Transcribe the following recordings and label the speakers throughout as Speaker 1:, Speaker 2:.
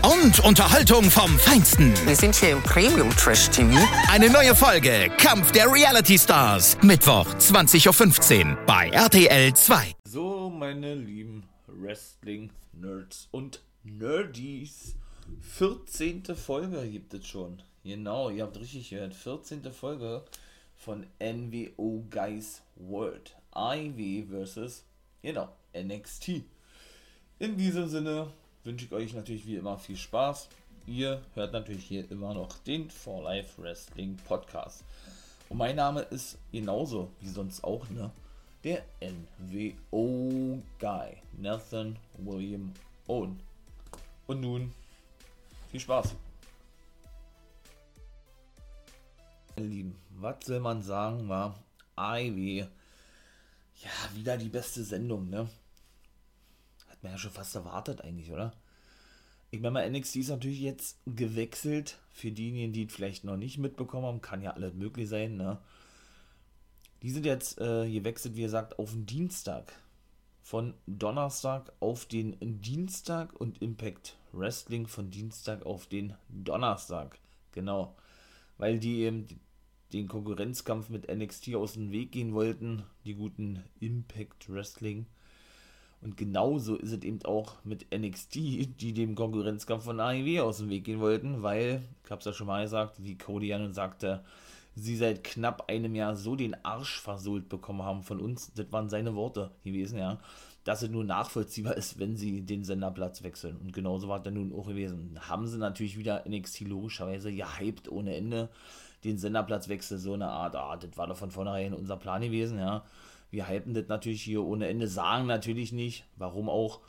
Speaker 1: Und Unterhaltung vom Feinsten.
Speaker 2: Wir sind hier im Premium Trash TV.
Speaker 1: Eine neue Folge Kampf der Reality Stars. Mittwoch 20.15 Uhr bei RTL 2.
Speaker 3: So, meine lieben Wrestling-Nerds und Nerdies. 14. Folge gibt es schon. Genau, ihr habt richtig gehört. 14. Folge von NWO Guys World. IW versus, genau, NXT. In diesem Sinne wünsche ich euch natürlich wie immer viel Spaß. Ihr hört natürlich hier immer noch den For Life Wrestling Podcast. Und mein Name ist genauso wie sonst auch, ne? Der NWO Guy, Nathan William Owen. Und nun viel Spaß. Meine Lieben, was soll man sagen, war IW. Ja, wieder die beste Sendung, ne? Man ja schon fast erwartet eigentlich, oder? Ich meine mal, NXT ist natürlich jetzt gewechselt. Für diejenigen, die es vielleicht noch nicht mitbekommen haben, kann ja alles möglich sein, ne? Die sind jetzt äh, gewechselt, wie gesagt, auf den Dienstag. Von Donnerstag auf den Dienstag und Impact Wrestling von Dienstag auf den Donnerstag. Genau. Weil die eben den Konkurrenzkampf mit NXT aus dem Weg gehen wollten, die guten Impact Wrestling. Und genauso ist es eben auch mit NXT, die dem Konkurrenzkampf von AEW aus dem Weg gehen wollten, weil, ich habe es ja schon mal gesagt, wie Cody ja nun sagte, sie seit knapp einem Jahr so den Arsch versohlt bekommen haben von uns, das waren seine Worte gewesen, ja, dass es nur nachvollziehbar ist, wenn sie den Senderplatz wechseln. Und genauso war es dann nun auch gewesen. Haben sie natürlich wieder NXT logischerweise gehypt ohne Ende den Senderplatzwechsel, so eine Art, ah, das war doch von vornherein unser Plan gewesen, ja. Wir hypen das natürlich hier ohne Ende, sagen natürlich nicht, warum auch,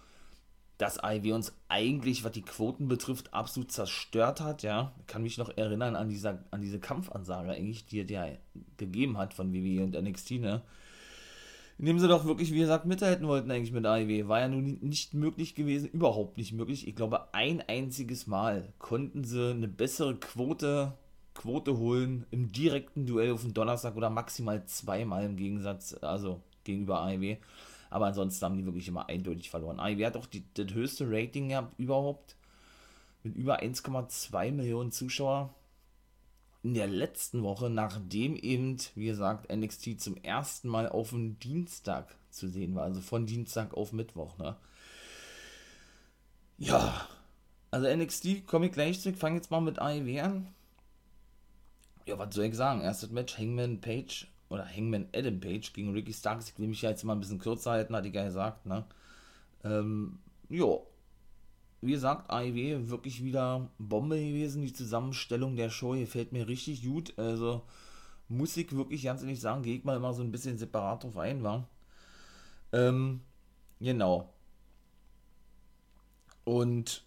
Speaker 3: dass AEW uns eigentlich, was die Quoten betrifft, absolut zerstört hat, ja. Ich kann mich noch erinnern an, dieser, an diese Kampfansage eigentlich, die der gegeben hat von WWE und NXT, ne. Indem sie doch wirklich, wie gesagt, mithalten wollten eigentlich mit AEW. War ja nun nicht möglich gewesen, überhaupt nicht möglich. Ich glaube, ein einziges Mal konnten sie eine bessere Quote Quote holen im direkten Duell auf den Donnerstag oder maximal zweimal im Gegensatz, also gegenüber AEW. Aber ansonsten haben die wirklich immer eindeutig verloren. AEW hat auch die, das höchste Rating gehabt überhaupt mit über 1,2 Millionen Zuschauer in der letzten Woche, nachdem eben, wie gesagt, NXT zum ersten Mal auf dem Dienstag zu sehen war. Also von Dienstag auf Mittwoch, ne? Ja, also NXT komme ich gleich zurück. Fange jetzt mal mit AEW an ja, was soll ich sagen? Erstes Match, Hangman Page oder Hangman Adam Page gegen Ricky Starks. Ich will mich ja jetzt mal ein bisschen kürzer halten, hatte ich ja gesagt, ne? Ähm, ja. Wie gesagt, AEW wirklich wieder Bombe gewesen. Die Zusammenstellung der Show gefällt mir richtig gut. Also muss ich wirklich ganz ehrlich sagen, gehe ich mal immer so ein bisschen separat drauf ein, war. Ähm, genau. Und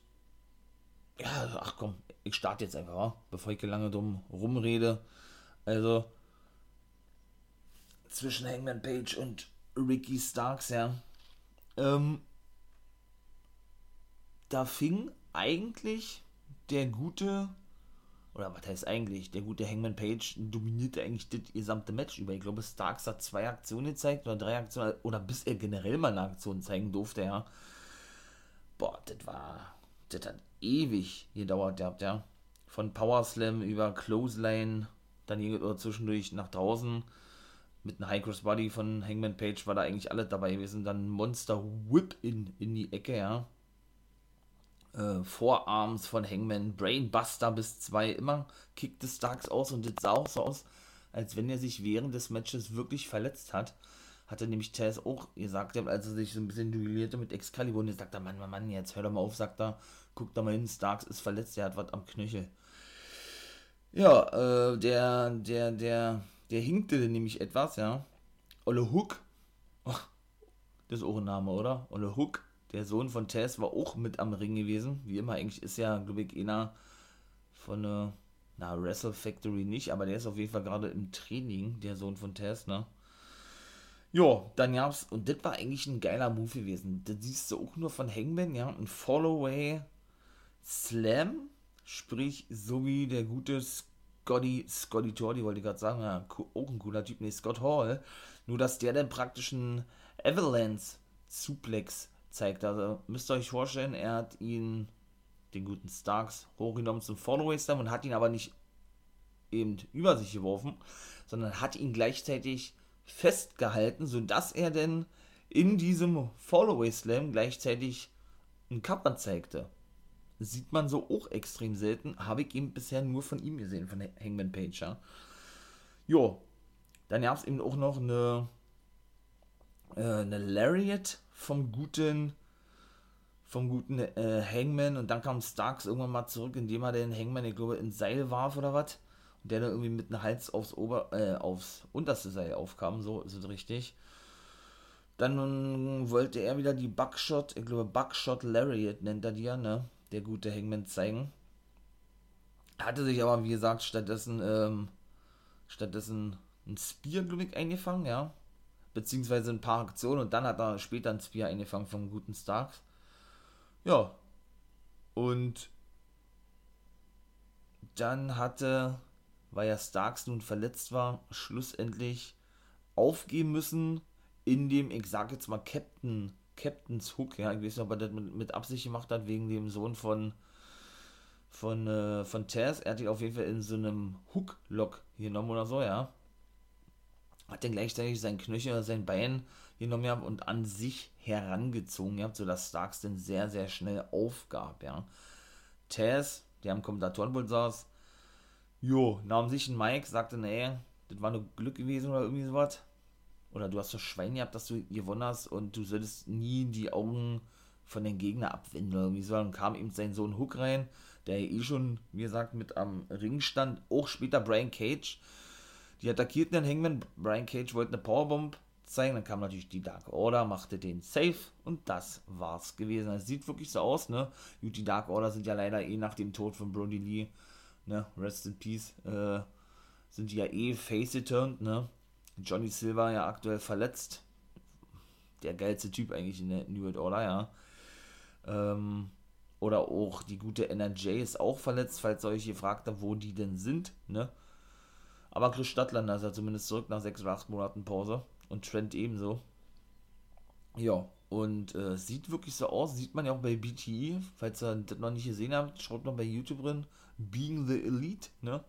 Speaker 3: ja, ach komm, ich starte jetzt einfach, bevor ich lange drum rumrede. Also, zwischen Hangman Page und Ricky Starks, ja. Ähm, da fing eigentlich der gute, oder was heißt eigentlich, der gute Hangman Page dominierte eigentlich das gesamte Match über. Ich glaube, Starks hat zwei Aktionen gezeigt oder drei Aktionen, oder bis er generell mal eine Aktion zeigen durfte, ja. Boah, das war, das hat ewig gedauert gehabt, ja. Von Power Slam über Clothesline, dann hier zwischendurch nach draußen. Mit einem High Cross Body von Hangman Page war da eigentlich alles dabei gewesen. Dann Monster Whip in, in die Ecke, ja. Äh, Vorarms von Hangman, Brainbuster bis zwei, immer kickte Starks aus und das sah auch so aus, als wenn er sich während des Matches wirklich verletzt hat. Hatte nämlich Taz auch gesagt, als er sich so ein bisschen duellierte mit Excalibur und er sagt, Mann, Mann, Mann, jetzt hör doch mal auf, sagt er, guck da mal hin, Starks ist verletzt, der hat was am Knöchel. Ja, äh, der, der, der, der hinkte nämlich etwas, ja. Olle Hook. Oh, das ist auch ein Name, oder? Olle Hook. der Sohn von Tess, war auch mit am Ring gewesen. Wie immer, eigentlich ist ja, glaube ich, einer von der, na, Wrestle Factory nicht, aber der ist auf jeden Fall gerade im Training, der Sohn von Tess, ne? Jo, dann gab's, und das war eigentlich ein geiler Move gewesen. Das siehst du auch nur von Hangman, ja, ein Followaway Slam, sprich, so wie der gute Scotty, Scotty Tordi, wollte ich gerade sagen, ja, auch ein cooler Typ, nee, Scott Hall, nur dass der dann praktisch einen Avalanche Suplex zeigt. Also müsst ihr euch vorstellen, er hat ihn, den guten Starks, hochgenommen zum Followaway Slam und hat ihn aber nicht eben über sich geworfen, sondern hat ihn gleichzeitig festgehalten, sodass er denn in diesem Followaway Slam gleichzeitig einen Kappa zeigte. sieht man so auch extrem selten, habe ich eben bisher nur von ihm gesehen, von Hangman Page, ja. Jo, dann gab es eben auch noch eine, äh, eine Lariat vom guten vom guten äh, Hangman und dann kam Starks irgendwann mal zurück, indem er den Hangman, ich glaube, ins Seil warf oder was. Der dann irgendwie mit dem Hals aufs Ober, äh, aufs unterste Seil aufkam, so ist es richtig. Dann wollte er wieder die Buckshot, ich glaube Buckshot Lariat nennt er die ja, ne? Der gute Hangman zeigen. Hatte sich aber, wie gesagt, stattdessen, ähm, stattdessen ein Spear, glaube ich, eingefangen, ja. Beziehungsweise ein paar Aktionen und dann hat er später ein Spear eingefangen vom guten Starks. Ja. Und dann hatte, weil ja Starks nun verletzt war, schlussendlich aufgeben müssen, in dem, ich sag jetzt mal, Captain, Captain's Hook, ja, ich weiß nicht, ob er das mit, mit Absicht gemacht hat, wegen dem Sohn von von, äh, von Taz, er hat ihn auf jeden Fall in so einem Hook-Lock genommen oder so, ja. Hat dann gleichzeitig sein Knöchel, sein Bein genommen gehabt und an sich herangezogen gehabt, sodass Starks dann sehr, sehr schnell aufgab, ja. Taz, der am Kommentatorenpult saß, jo, nahm sich ein Mike, sagte, nee, das war nur Glück gewesen oder irgendwie sowas. Oder du hast das Schwein gehabt, dass du gewonnen hast und du solltest nie die Augen von den Gegner abwenden oder irgendwie so. Dann kam eben sein Sohn Hook rein, der eh schon, wie gesagt, mit am Ring stand. Auch später Brian Cage. Die attackierten den Hangman. Brian Cage wollte eine Powerbomb zeigen. Dann kam natürlich die Dark Order, machte den Safe und das war's gewesen. Es sieht wirklich so aus, ne? Gut, die Dark Order sind ja leider eh nach dem Tod von Brody Lee, ne? Rest in Peace, äh, sind die ja eh face-turned, ne? Johnny Silver ja aktuell verletzt. Der geilste Typ eigentlich in der New World Order, ja. Ähm, oder auch die gute NRJ ist auch verletzt, falls ihr euch gefragt habt, wo die denn sind, ne? Aber Chris Stadtlander ist ja zumindest zurück nach sechs oder acht Monaten Pause. Und Trent ebenso. Ja, und äh, sieht wirklich so aus, sieht man ja auch bei BTE, falls ihr das noch nicht gesehen habt, schaut mal bei YouTube drin, Being the Elite, ne?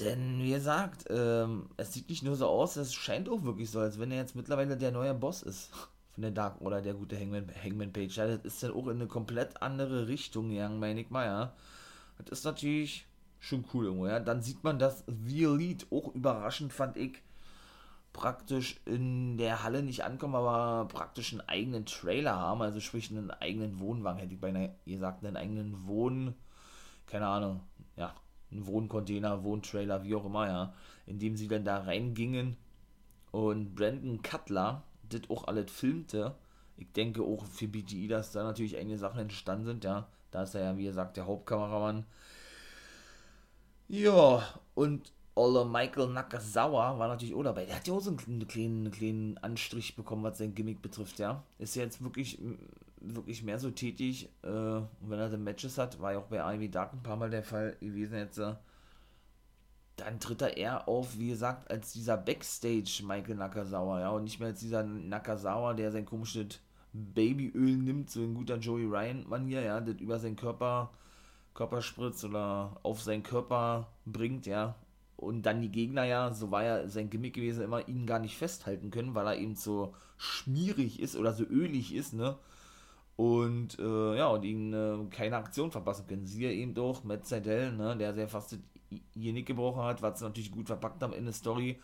Speaker 3: Denn, wie gesagt, ähm, es sieht nicht nur so aus, es scheint auch wirklich so, als wenn er jetzt mittlerweile der neue Boss ist von der Dark oder der gute Hangman, Hangman Page. Ja, das ist dann auch in eine komplett andere Richtung gegangen, meine ich mal, ja. Das ist natürlich schon cool irgendwo, ja. Dann sieht man, dass The Elite, auch überraschend fand ich, praktisch in der Halle nicht ankommen, aber praktisch einen eigenen Trailer haben, also sprich einen eigenen Wohnwagen, hätte ich beinahe gesagt, einen eigenen Wohn, keine Ahnung, ja, einen Wohncontainer, Wohntrailer, wie auch immer, ja, in dem sie dann da reingingen und Brandon Cutler, das auch alles filmte, ich denke auch für BGE, dass da natürlich einige Sachen entstanden sind, ja, da ist er ja, wie gesagt, der Hauptkameramann. Ja, und Olle Michael Nakazawa war natürlich auch dabei. Der hat ja auch so einen kleinen, kleinen Anstrich bekommen, was sein Gimmick betrifft, ja. Ist ja jetzt wirklich, wirklich mehr so tätig. Äh, und wenn er dann Matches hat, war ja auch bei AEW Dark ein paar Mal der Fall gewesen jetzt. Äh, dann tritt er eher auf, wie gesagt, als dieser Backstage Michael Nakazawa, ja. Und nicht mehr als dieser Nakazawa, der sein komisches Babyöl nimmt, so ein guter Joey Ryan-Manier, ja, das über seinen Körper, Körper spritzt oder auf seinen Körper bringt, ja und dann die Gegner ja, so war ja sein Gimmick gewesen, immer ihn gar nicht festhalten können, weil er eben so schmierig ist oder so ölig ist, ne? Und äh, ja, und ihn äh, keine Aktion verpassen können. Siehe eben doch Matt Seidel, ne, der sehr fast ihr Nick gebrochen hat, was natürlich gut verpackt haben in der Story.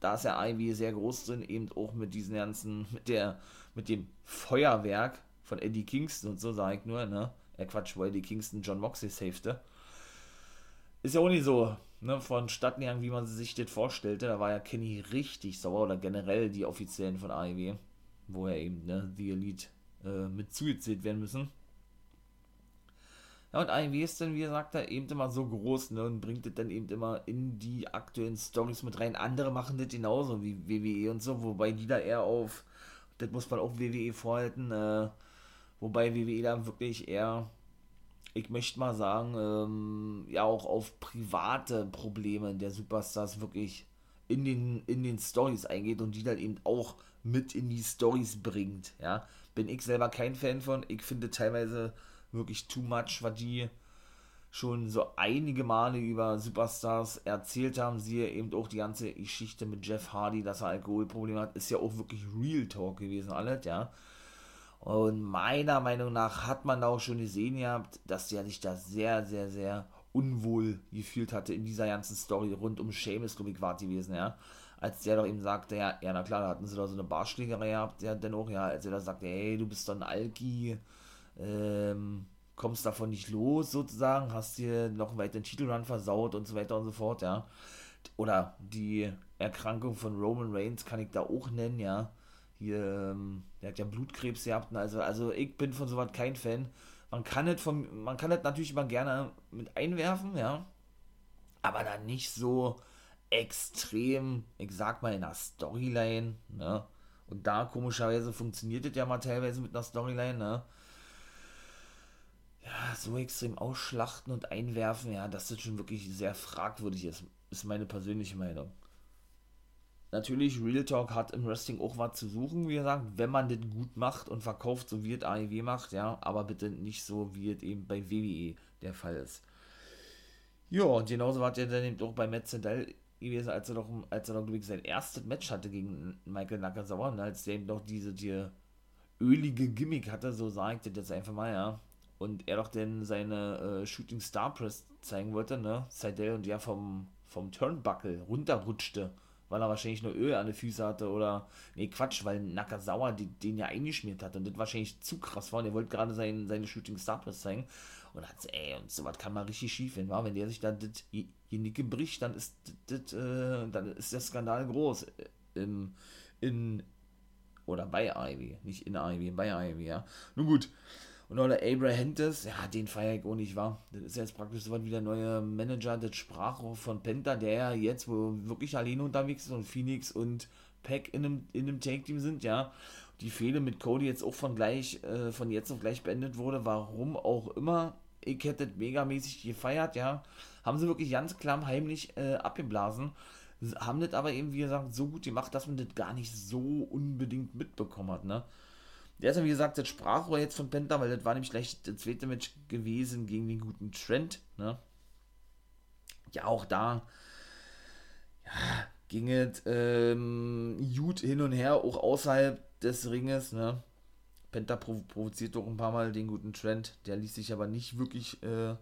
Speaker 3: Da ist ja Ivy sehr groß drin, eben auch mit diesen ganzen, mit der, mit dem Feuerwerk von Eddie Kingston und so, sage ich nur, ne? Er Quatsch, wo Eddie Kingston John Moxley safete. Ist ja auch nicht so, ne, vonstatten gegangen, wie man sich das vorstellte. Da war ja Kenny richtig sauer oder generell die Offiziellen von AEW, wo er eben, ne, The Elite äh, mit zugezählt werden müssen. Ja, und AEW ist dann, wie gesagt, da eben immer so groß ne, und bringt das dann eben immer in die aktuellen Stories mit rein. Andere machen das genauso wie WWE und so, wobei die da eher auf, das muss man auch WWE vorhalten, äh, wobei WWE da wirklich eher, ich möchte mal sagen, ähm, ja auch auf private Probleme der Superstars wirklich in den, in den Stories eingeht und die dann eben auch mit in die Stories bringt, ja. Bin ich selber kein Fan von, ich finde teilweise wirklich too much, was die schon so einige Male über Superstars erzählt haben. Siehe eben auch die ganze Geschichte mit Jeff Hardy, dass er Alkoholprobleme hat, ist ja auch wirklich Real Talk gewesen, alles, ja. Und meiner Meinung nach hat man da auch schon gesehen gehabt, dass der sich da sehr, sehr, sehr unwohl gefühlt hatte in dieser ganzen Story rund um Seamus, glaube ich, war gewesen, ja. Als der doch eben sagte, ja, ja, na klar, da hatten sie da so eine Barschlägerei gehabt, ja, dennoch, ja, als er da sagte, hey, du bist doch ein Alki, ähm, kommst davon nicht los, sozusagen, hast dir noch einen weiteren Titelrun versaut und so weiter und so fort, ja. Oder die Erkrankung von Roman Reigns kann ich da auch nennen, ja. Hier, ähm, der hat ja Blutkrebs gehabt, also, also ich bin von sowas kein Fan. Man kann es von, man kann es natürlich immer gerne mit einwerfen, ja. Aber dann nicht so extrem, ich sag mal, in der Storyline, ne. Und da komischerweise funktioniert es ja mal teilweise mit einer Storyline, ne ja, so extrem ausschlachten und einwerfen, ja, das ist schon wirklich sehr fragwürdig ist, ist meine persönliche Meinung. Natürlich, Real Talk hat im Wrestling auch was zu suchen, wie gesagt, wenn man das gut macht und verkauft, so wie es AEW macht, ja, aber bitte nicht so, wie es eben bei WWE der Fall ist. Ja, und genauso war es ja dann eben auch bei Matt gewesen, als er doch, als er glaube ich, sein erstes Match hatte gegen Michael Nakazawa, und als der eben doch diese, die ölige Gimmick hatte, so sagt er jetzt einfach mal, ja, und er doch denn seine äh, Shooting Star Press zeigen wollte, ne? Seidel und ja vom, vom Turnbuckle runterrutschte, weil er wahrscheinlich nur Öl an den Füßen hatte oder, nee, Quatsch, weil Nakazawa den, den ja eingeschmiert hat und das wahrscheinlich zu krass war und er wollte gerade sein, seine Shooting Star Press zeigen und hat ey, und sowas kann mal richtig schief werden, war, wenn der sich dann das Nicke bricht, dann ist das, äh, dann ist der Skandal groß im, in, oder bei Ivy, nicht in Ivy, bei Ivy, ja. Nun gut, und oder Hentes, ja, den feiere ich auch nicht, wahr? Das ist jetzt praktisch so wie der neue Manager des Sprachrohr von Penta, der ja jetzt wo wirklich alleine unterwegs ist und Phoenix und Pack in einem, in einem Take-Team sind, ja. Die Fehde mit Cody jetzt auch von gleich, äh, von jetzt auf gleich beendet wurde, warum auch immer. Ich hätte megamäßig gefeiert, ja. Haben sie wirklich ganz klamm heimlich äh, abgeblasen. Haben das aber eben, wie gesagt, so gut gemacht, dass man das gar nicht so unbedingt mitbekommen hat, ne? Der ist ja, wie gesagt, das Sprachrohr jetzt von Penta, weil das war nämlich gleich das zweite Match gewesen gegen den guten Trent, ne? Ja, auch da ja, ging es ähm, gut hin und her, auch außerhalb des Ringes, ne? Penta provo provoziert doch ein paar Mal den guten Trent, der ließ sich aber nicht wirklich äh,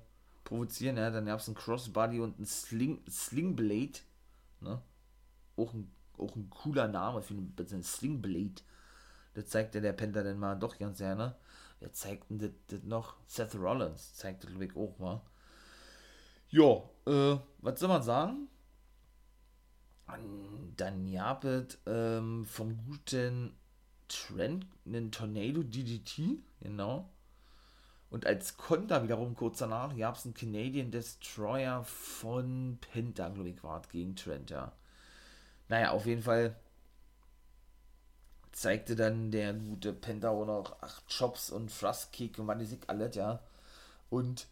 Speaker 3: provozieren, ja? Dann gab es einen Crossbody und einen Sling, Slingblade, ne? Auch ein, auch ein cooler Name für einen Slingblade das zeigte der Penta dann mal doch ganz gerne. Wer zeigt denn das, das noch? Seth Rollins zeigt das, glaube auch mal. Ja, äh, was soll man sagen? Dann es ähm, vom guten Trent einen Tornado DDT, genau. Und als Konter wiederum kurz danach gab es einen Canadian Destroyer von Penta, glaube ich, war gegen Trent, ja. Naja, auf jeden Fall zeigte dann der gute Penta auch noch acht Chops und Thrust-Kick und was weiß ich alles, ja. Und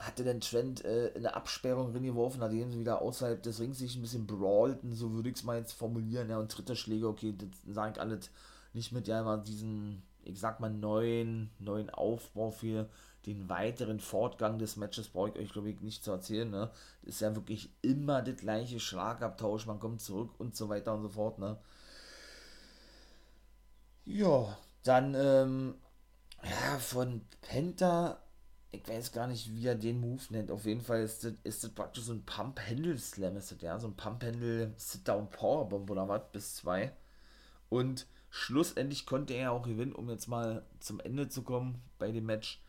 Speaker 3: hatte dann Trent äh, in der Absperrung drin geworfen, nachdem sie wieder außerhalb des Rings sich ein bisschen brawlten, so würde ich es mal jetzt formulieren, ja, und dritte Schläge, okay, das sage ich alles nicht mit, ja, diesen, ich sag mal, neuen, neuen Aufbau für den weiteren Fortgang des Matches brauche ich euch, glaube ich, nicht zu erzählen, ne. Ist ja wirklich immer das gleiche Schlagabtausch, man kommt zurück und so weiter und so fort, ne. Ja, dann, ähm, ja, von Penta, ich weiß gar nicht, wie er den Move nennt. Auf jeden Fall ist das, ist das praktisch so ein Pump-Handle-Slam, ist das, ja, so ein Pump-Handle-Sit-Down-Powerbomb oder was, bis zwei. Und schlussendlich konnte er auch gewinnen, um jetzt mal zum Ende zu kommen bei dem Match.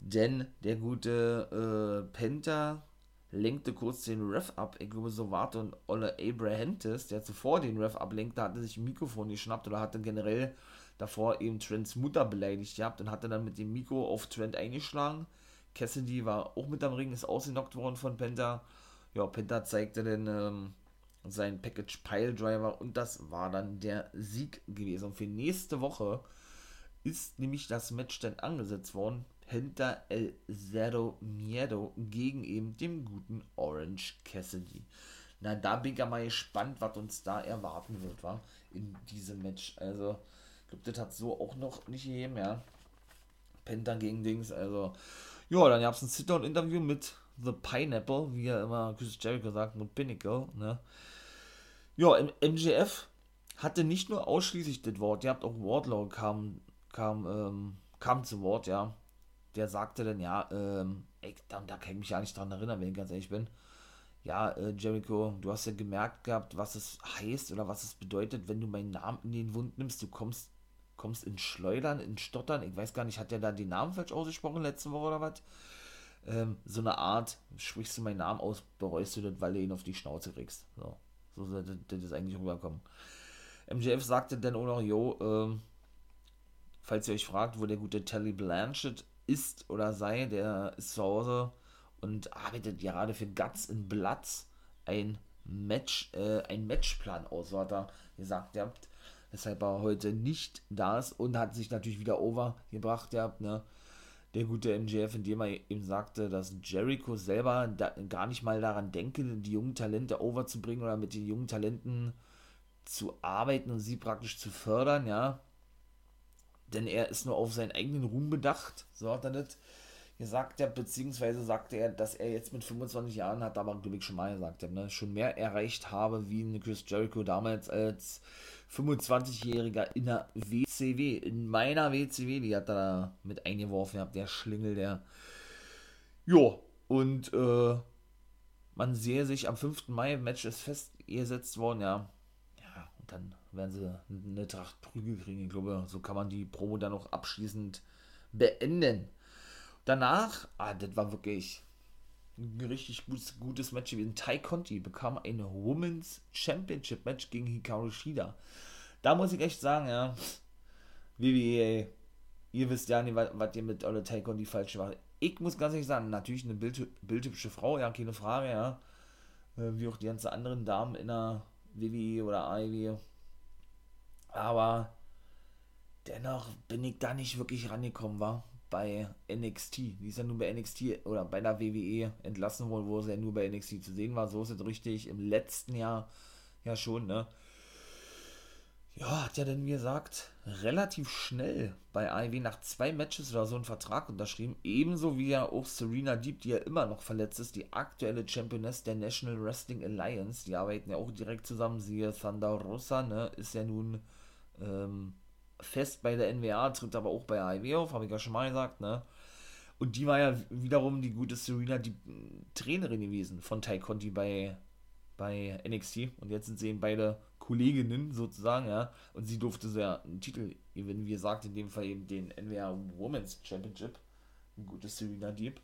Speaker 3: Denn der gute äh, Penta lenkte kurz den Ref ab. Ich glaube, so warte und Olle Abrahantis, der zuvor den Ref ablenkte, hatte sich ein Mikrofon geschnappt oder hatte generell davor eben Trents Mutter beleidigt gehabt und hatte dann mit dem Mikro auf Trent eingeschlagen. Cassidy war auch mit am Ring, ist ausgenockt worden von Penta. Ja, Penta zeigte dann ähm, seinen Package Pile Driver und das war dann der Sieg gewesen. Und für nächste Woche ist nämlich das Match dann angesetzt worden hinter El Zero Miedo gegen eben dem guten Orange Cassidy. Na, da bin ich ja mal gespannt, was uns da erwarten wird, war in diesem Match. Also, ich glaube, das hat so auch noch nicht gegeben, ja. Penta gegen Dings, also. Ja, dann gab es ein Sit-Down-Interview mit The Pineapple, wie er immer Chris Jericho sagt, mit Pinnacle, ne. Ja, MJF hatte nicht nur ausschließlich das Wort, ihr habt auch Wardlow kam, kam, ähm, kam zu Wort, ja. Der sagte dann, ja, ähm, ey, da, da kann ich mich ja nicht dran erinnern, wenn ich ganz ehrlich bin ja, äh, Jericho, du hast ja gemerkt gehabt, was es heißt oder was es bedeutet, wenn du meinen Namen in den Wund nimmst. Du kommst, kommst in Schleudern, in Stottern. Ich weiß gar nicht, hat der da den Namen falsch ausgesprochen letzte Woche oder was? Ähm, so eine Art, sprichst du meinen Namen aus, bereust du das, weil du ihn auf die Schnauze kriegst. So, so sollte das eigentlich rüberkommen. MJF sagte dann auch noch, jo, ähm, falls ihr euch fragt, wo der gute Telly Blanchett ist oder sei, der ist zu Hause und arbeitet gerade für Guts in Bloods ein Match, äh, ein Matchplan aus, so hat er gesagt, ihr habt, weshalb er heute nicht da ist und hat sich natürlich wieder overgebracht, ihr habt, ne, der gute MJF, indem er eben sagte, dass Jericho selber da, gar nicht mal daran denke, die jungen Talente overzubringen oder mit den jungen Talenten zu arbeiten und sie praktisch zu fördern, ja. Denn er ist nur auf seinen eigenen Ruhm bedacht, so hat er das gesagt hat, beziehungsweise sagte er, dass er jetzt mit 25 Jahren hat, aber glaube ich schon mal gesagt, ne, schon mehr erreicht habe wie Chris Jericho damals als 25-Jähriger in der WCW, in meiner WCW, die hat er da mit eingeworfen, gehabt, der Schlingel, der. Jo, und äh, man sehe sich am 5. Mai, Match ist festgesetzt worden, ja. Ja, und dann werden sie eine Tracht Prügel kriegen, ich glaube, so kann man die Promo dann auch abschließend beenden. Danach, ah, das war wirklich ein richtig gutes, gutes Match gewesen. Tai Conti bekam ein Women's Championship Match gegen Hikaru Shida. Da muss ich echt sagen, ja, WWE, ihr wisst ja nicht, was, ihr mit eurer Tai Conti falsch macht. Ich muss ganz ehrlich sagen, natürlich eine bild, bildhübsche Frau, ja, keine Frage, ja. Äh, wie auch die ganzen anderen Damen in der WWE oder AEW. Aber dennoch bin ich da nicht wirklich rangekommen, war bei NXT. Die ist ja nur bei NXT oder bei der WWE entlassen worden, wo sie ja nur bei NXT zu sehen war. So ist es richtig. Im letzten Jahr ja schon, ne? Ja, hat ja dann, wie gesagt, relativ schnell bei AEW nach zwei Matches oder so einen Vertrag unterschrieben. Ebenso wie ja auch Serena Deep, die ja immer noch verletzt ist, die aktuelle Championess der National Wrestling Alliance. Die arbeiten ja auch direkt zusammen. Siehe Thunder Rosa, ne? Ist ja nun ähm, fest bei der NWA, tritt aber auch bei AEW auf, habe ich ja schon mal gesagt, ne? Und die war ja wiederum die gute Serena, die Trainerin gewesen von Tai Conti bei, bei NXT. Und jetzt sind sie eben beide Kolleginnen sozusagen, ja. Und sie durfte so ja einen Titel gewinnen, wie gesagt, in dem Fall eben den NWA Women's Championship. Ein gutes Serena Deep.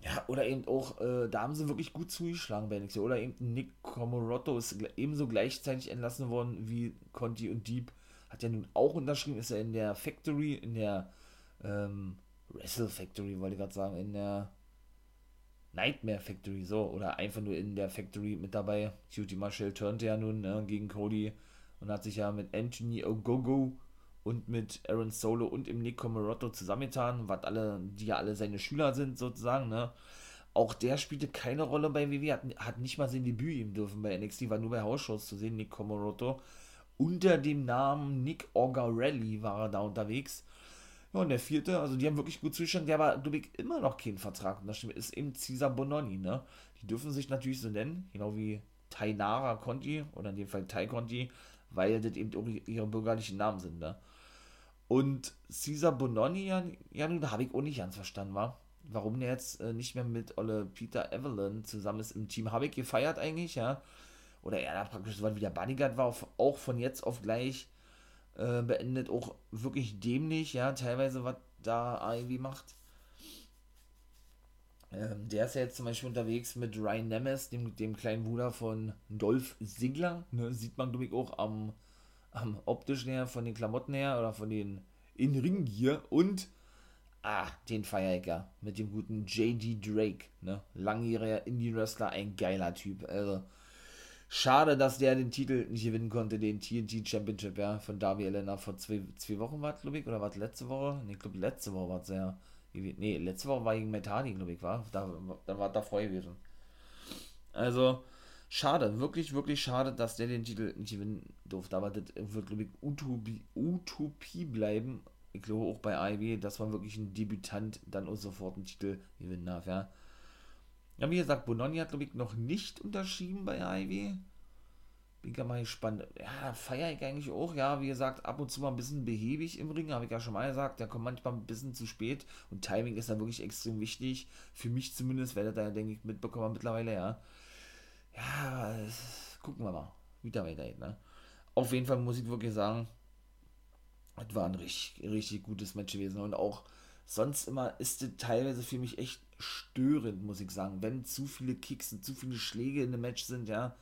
Speaker 3: Ja, oder eben auch, äh, da haben sie wirklich gut zugeschlagen bei NXT. Oder eben Nick Comorotto ist ebenso gleichzeitig entlassen worden wie Conti und Deep hat ja nun auch unterschrieben, ist er in der Factory, in der ähm, Wrestle Factory, wollte ich gerade sagen, in der Nightmare Factory, so, oder einfach nur in der Factory mit dabei. Cutie Marshall turnte ja nun ne, gegen Cody und hat sich ja mit Anthony Ogogo und mit Aaron Solo und im Nick Comorotto zusammengetan, was alle, die ja alle seine Schüler sind, sozusagen, ne. Auch der spielte keine Rolle bei WWE, hat, hat nicht mal sein Debüt ihm dürfen bei NXT, war nur bei Hausshows zu sehen, Nick Comorotto unter dem Namen Nick Orgarelli war er da unterwegs. Ja, und der vierte, also die haben wirklich gut Zustand, der aber, ich, immer noch keinen Vertrag. Das ist eben Cesar Bononi, ne? Die dürfen sich natürlich so nennen, genau wie Tainara Conti, oder in dem Fall Tai Conti, weil das eben auch ihre bürgerlichen Namen sind, ne? Und Cesar Bononi, ja, ja nun, da habe ich auch nicht ganz verstanden, war. Warum der jetzt äh, nicht mehr mit Olle Peter Evelyn zusammen ist im Team. Habe ich gefeiert eigentlich, ja oder er da praktisch so weit wie der Bodyguard war, auch von jetzt auf gleich äh, beendet, auch wirklich dämlich, ja, teilweise was da irgendwie macht. Ähm, der ist ja jetzt zum Beispiel unterwegs mit Ryan Nemes, dem, dem kleinen Bruder von Dolph Ziggler, ne, sieht man glaube ich auch am, am optischen her, von den Klamotten her oder von den In-Ring-Gear und ah, den Feierecker mit dem guten JD Drake, ne? Langjähriger Indie-Wrestler, ein geiler Typ. Also, schade, dass der den Titel nicht gewinnen konnte, den TNT Championship, ja, von Darby Elena vor zwei, zwei Wochen war glaube ich, oder war es letzte Woche? Ne, ich glaube, letzte Woche war es ja. Nee, letzte Woche war gegen Metani, glaube ich, war. Da, dann war da davor gewesen. Also, schade, wirklich, wirklich schade, dass der den Titel nicht gewinnen durfte. Aber das wird, glaube ich, Utopie, Utopie bleiben. Ich glaube auch bei AEW, dass man wirklich ein Debütant dann auch sofort einen Titel gewinnen darf, ja. Ja, wie gesagt, Bononi hat, glaube ich, noch nicht unterschrieben bei AEW. Bin gar mal gespannt. Ja, feiere ich eigentlich auch. Ja, wie gesagt, ab und zu mal ein bisschen behäbig im Ring, habe ich ja schon mal gesagt. Der kommt manchmal ein bisschen zu spät und Timing ist da wirklich extrem wichtig. Für mich zumindest, werdet ihr da, denke ich, mitbekommen mittlerweile, ja ja, gucken wir mal, wie da. Ne? Auf jeden Fall muss ich wirklich sagen, es war ein richtig, richtig gutes Match gewesen und auch sonst immer ist es teilweise für mich echt störend, muss ich sagen, wenn zu viele Kicks und zu viele Schläge in dem Match sind, ja,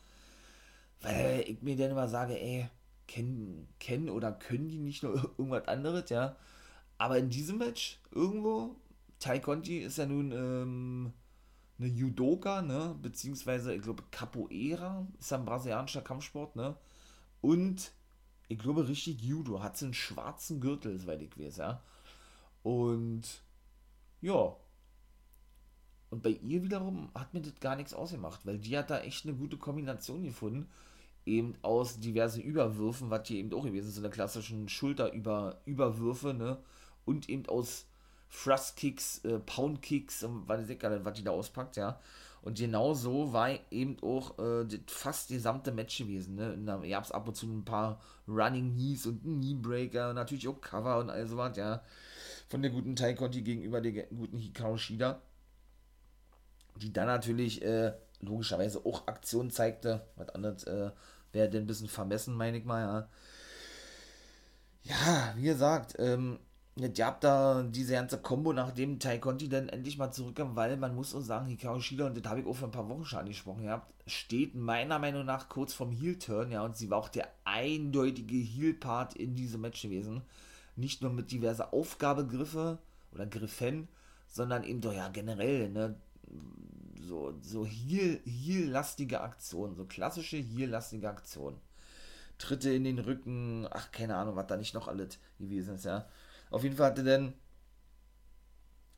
Speaker 3: weil ich mir dann immer sage, ey, kennen, kennen oder können die nicht nur irgendwas anderes, ja, aber in diesem Match irgendwo, Tai Conti ist ja nun, ähm, eine Judoka, ne, beziehungsweise, ich glaube, Capoeira ist ein brasilianischer Kampfsport, ne, und ich glaube, richtig Judo, hat sie einen schwarzen Gürtel, soweit ich weiß, ja, und, ja, und bei ihr wiederum hat mir das gar nichts ausgemacht, weil die hat da echt eine gute Kombination gefunden, eben aus diversen Überwürfen, was hier eben auch gewesen ist, so eine klassischen Schulterüberwürfe, ne, und eben aus Thrust-Kicks, äh, Pound-Kicks, nicht, was die da auspackt, ja. Und genau so war eben auch äh, fast die gesamte Match gewesen. Ne? Da gab es ab und zu ein paar Running Knees und Kneebreaker, natürlich auch Cover und all sowas, ja. Von der guten Tai Conti gegenüber der guten Hikaru Shida. Die dann natürlich äh, logischerweise auch Aktion zeigte. Was anderes äh, wäre denn ein bisschen vermessen, meine ich mal, ja. Ja, wie gesagt, ähm, ihr habt da diese ganze Combo, nachdem Tai Conti dann endlich mal zurückkam, weil man muss auch sagen, Hikaru Shida, und das habe ich auch vor ein paar Wochen schon angesprochen gehabt, steht meiner Meinung nach kurz vom Heel-Turn, ja, und sie war auch der eindeutige Heel-Part in diesem Match gewesen. Nicht nur mit diverse Aufgabegriffe oder Griffen, sondern eben doch ja generell, ne, so, so Heel-lastige Aktionen, so klassische Heel-lastige Aktionen. Tritte in den Rücken, ach, keine Ahnung, was da nicht noch alles gewesen ist, ja. Auf jeden Fall hatte dann,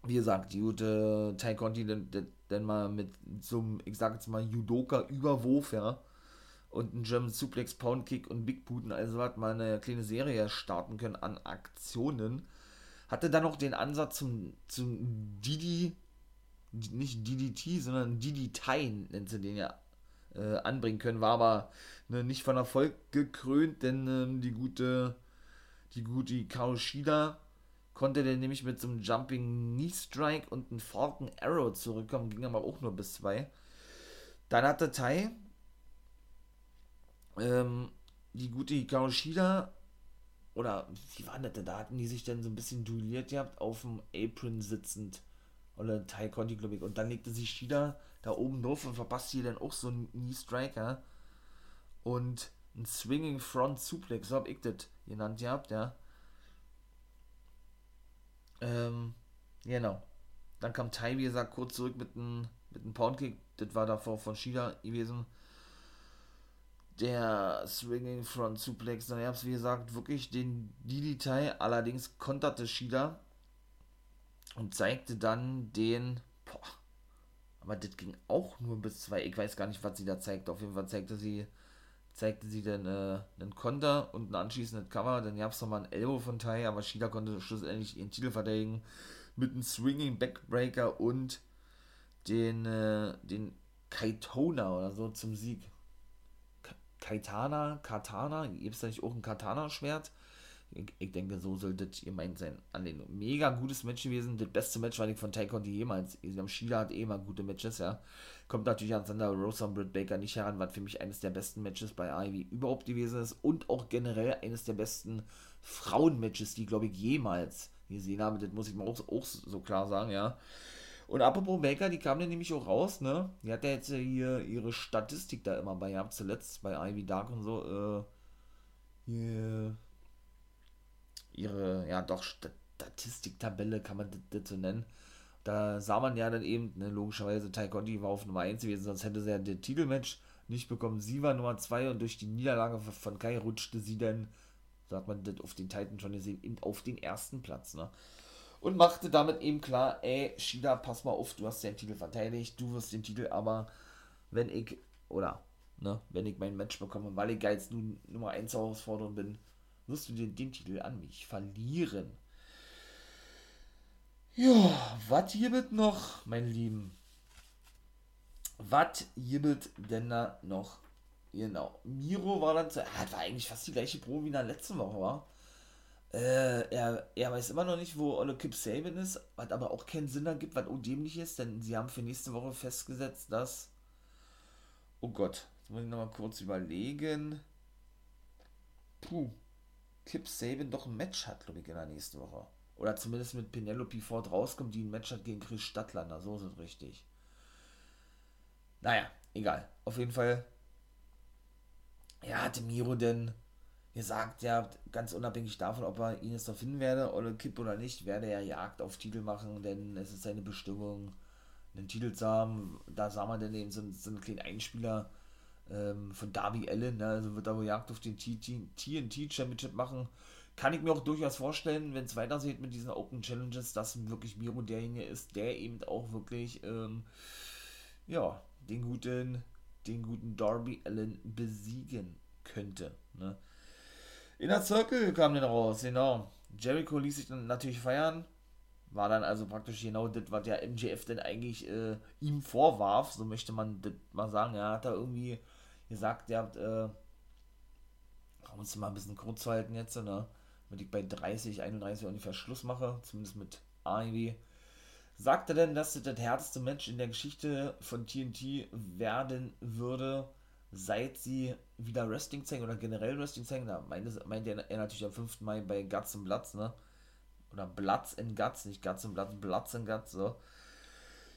Speaker 3: wie gesagt, die gute Tai Conti dann, dann mal mit so einem, ich sag jetzt mal, Judoka-Überwurf, ja, und einen German Suplex, Pound Kick und Big Boot, also hat mal eine kleine Serie starten können an Aktionen. Hatte dann noch den Ansatz zum, zum Didi, nicht DDT, sondern Didi Tai, nennt sie den ja, äh, anbringen können, war aber ne, nicht von Erfolg gekrönt, denn ähm, die gute, die gute Kaoshida konnte der nämlich mit so einem Jumping Knee Strike und einem Falcon Arrow zurückkommen, ging aber auch nur bis zwei. Dann hatte Tai ähm, die gute Hikaru Shida oder wie war das denn? Da hatten die sich dann so ein bisschen duelliert gehabt, auf dem Apron sitzend. Oder Tai Conti, glaube ich. Und dann legte sich Shida da oben drauf und verpasste hier dann auch so einen Knee Striker. Und ein Swinging Front Suplex, so hab ich das genannt gehabt, ja. Ähm, genau. Dann kam Tai, wie gesagt, kurz zurück mit einem mit Poundkick. Das war davor von Shida gewesen. Der Swinging Front Suplex. Dann gab es, wie gesagt, wirklich den DDT. Allerdings konterte Shida und zeigte dann den. Boah, aber das ging auch nur bis zwei. Ich weiß gar nicht, was sie da zeigte. Auf jeden Fall zeigte sie zeigte sie dann äh, einen Konter und ein anschließendes Cover. Dann gab es nochmal ein Elbow von Tai, aber Shida konnte schlussendlich ihren Titel verteidigen mit einem Swinging Backbreaker und den, äh, den Kaitona oder so zum Sieg. Kaitana, Katana, gibt es da nicht auch ein Katana-Schwert? Ich, ich, denke, so sollte ihr meint sein. Anlehnung. Mega gutes Match gewesen. Das beste Match war ich von Conti jemals. Shida hat eh immer gute Matches, ja. Kommt natürlich an Sander Rosa und Britt Baker nicht heran, was für mich eines der besten Matches bei Ivy überhaupt gewesen ist und auch generell eines der besten Frauenmatches, die glaube ich jemals gesehen habe. Das muss ich mal auch, auch so klar sagen, ja. Und apropos Baker, die kam dann nämlich auch raus, ne? Die hat ja jetzt hier ihre Statistik da immer bei, ja, zuletzt bei Ivy Dark und so, äh, ihre, ihre ja doch Statistiktabelle, kann man das, so nennen. Da sah man ja dann eben, ne, logischerweise, Tai Conti war auf Nummer 1 gewesen, sonst hätte sie ja das Titelmatch nicht bekommen. Sie war Nummer 2 und durch die Niederlage von Kai rutschte sie dann, sagt man das auf den Titan schon gesehen, eben auf den ersten Platz. Ne? Und machte damit eben klar, ey, Shida, pass mal auf, du hast den Titel verteidigt, du wirst den Titel, aber wenn ich, oder, ne, wenn ich mein Match bekomme, weil ich jetzt nun Nummer 1 Herausforderung bin, wirst du den, den Titel an mich verlieren. Ja, was gibt noch, mein Lieben? Was gibt denn da noch? Genau. Miro war dann zu. Ah, war eigentlich fast die gleiche Probe wie in der letzten Woche, war. Äh, er, er weiß immer noch nicht, wo Olle Kip Saban ist, was aber auch keinen Sinn ergibt, was undämlich ist, denn sie haben für nächste Woche festgesetzt, dass. Oh Gott, jetzt muss ich nochmal kurz überlegen. Puh. Kip Saban doch ein Match hat, glaube ich, in der nächsten Woche oder zumindest mit Penelope Ford rauskommt, die ein Match hat gegen Chris Stadtlander. So ist es richtig. Naja, egal. Auf jeden Fall. Ja, hatte Miro denn gesagt, ja, ganz unabhängig davon, ob er ihn jetzt noch finden werde oder Kipp oder nicht, werde er Jagd auf Titel machen, denn es ist seine Bestimmung, einen Titel zu haben. Da sah man dann eben so, so einen kleinen Einspieler ähm, von Darby Allen, ne? also wird er wohl Jagd auf den TNT Championship machen kann ich mir auch durchaus vorstellen, wenn es weitergeht mit diesen Open Challenges, dass wirklich Miro derjenige ist, der eben auch wirklich, ähm, ja, den guten, den guten Darby Allen besiegen könnte. Ne? In der Circle kam dann raus, genau. Jericho ließ sich dann natürlich feiern. War dann also praktisch genau das, was der MJF denn eigentlich äh, ihm vorwarf. So möchte man das mal sagen. Er hat da irgendwie gesagt, er hat, äh, uns mal ein bisschen kurz halten jetzt, ne? wenn ich bei 30, 31 ungefähr Schluss mache, zumindest mit AEW, sagte denn, dass das das härteste Match in der Geschichte von TNT werden würde, seit sie wieder Wrestling zeigen oder generell Wrestling zeigen. Da meinte, meinte er natürlich am 5. Mai bei Guts and Bloods, ne? Oder Bloods and Guts, nicht Guts and Bloods, Bloods and Guts, so.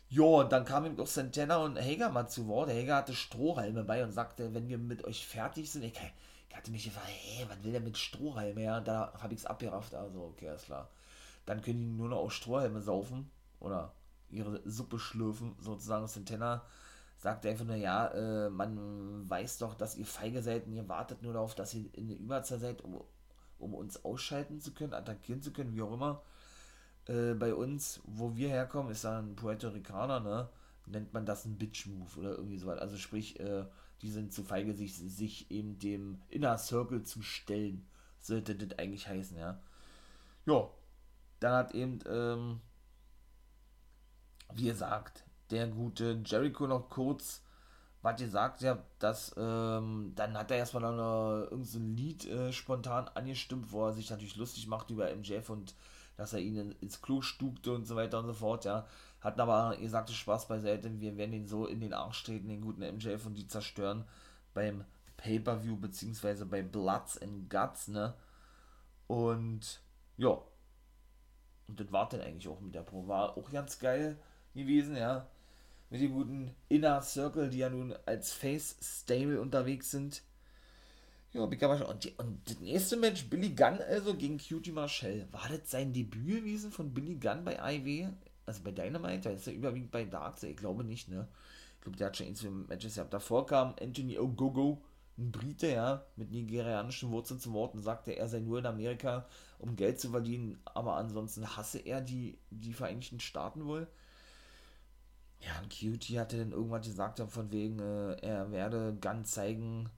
Speaker 3: Jo, dann kam ihm auch Santana und Hager mal zu Wort. Hager hatte Strohhalme bei und sagte, wenn wir mit euch fertig sind, ich, ich hatte mich gefragt, hey, was will der mit Strohhalme? Ja, da habe ich es abgerafft. Also, okay, ist klar. Dann können die nur noch aus Strohhalme saufen oder ihre Suppe schlürfen, sozusagen. Santana sagt einfach nur, ja, äh, man weiß doch, dass ihr feige seid und ihr wartet nur darauf, dass ihr in der Überzahl seid, um, um uns ausschalten zu können, attackieren zu können, wie auch immer. Äh, bei uns, wo wir herkommen, ist dann Puerto Ricaner, ne? Nennt man das ein Bitch-Move oder irgendwie sowas. Also sprich, äh, die sind zu feige, sich, sich eben dem Inner Circle zu stellen. Sollte das eigentlich heißen, ja. Ja, dann hat eben, ähm, wie gesagt, der gute Jericho noch kurz was gesagt, ja, dass, ähm, dann hat er erstmal noch irgendein Lied äh, spontan angestimmt, wo er sich natürlich lustig macht über MJF und dass er ihn ins Klo stugte und so weiter und so fort, ja. Hatten aber, ihr sagte Spaß beiseite, wir werden ihn so in den Arsch treten, den guten MJF und die zerstören beim Pay-Per-View, beziehungsweise bei Bloods and Guts, ne? Und, ja. Und das war dann eigentlich auch mit der Pro. War auch ganz geil gewesen, ja. Mit dem guten Inner Circle, die ja nun als Face Stable unterwegs sind. Ja, und, die, und das nächste Match, Billy Gunn also gegen Cutie Marshall. War das sein Debüt gewesen von Billy Gunn bei IW? also bei Dynamite, da ist er überwiegend bei Dark, ich glaube nicht, ne? Ich glaube, der hat schon ein, zwei Matches gehabt. Davor kam Anthony Ogogo, ein Brite, ja, mit nigerianischen Wurzeln zum Wort und sagte, er sei nur in Amerika, um Geld zu verdienen, aber ansonsten hasse er die, die Vereinigten Staaten wohl. Ja, und Cutie hatte dann irgendwann gesagt, von wegen, äh, er werde ganz zeigen,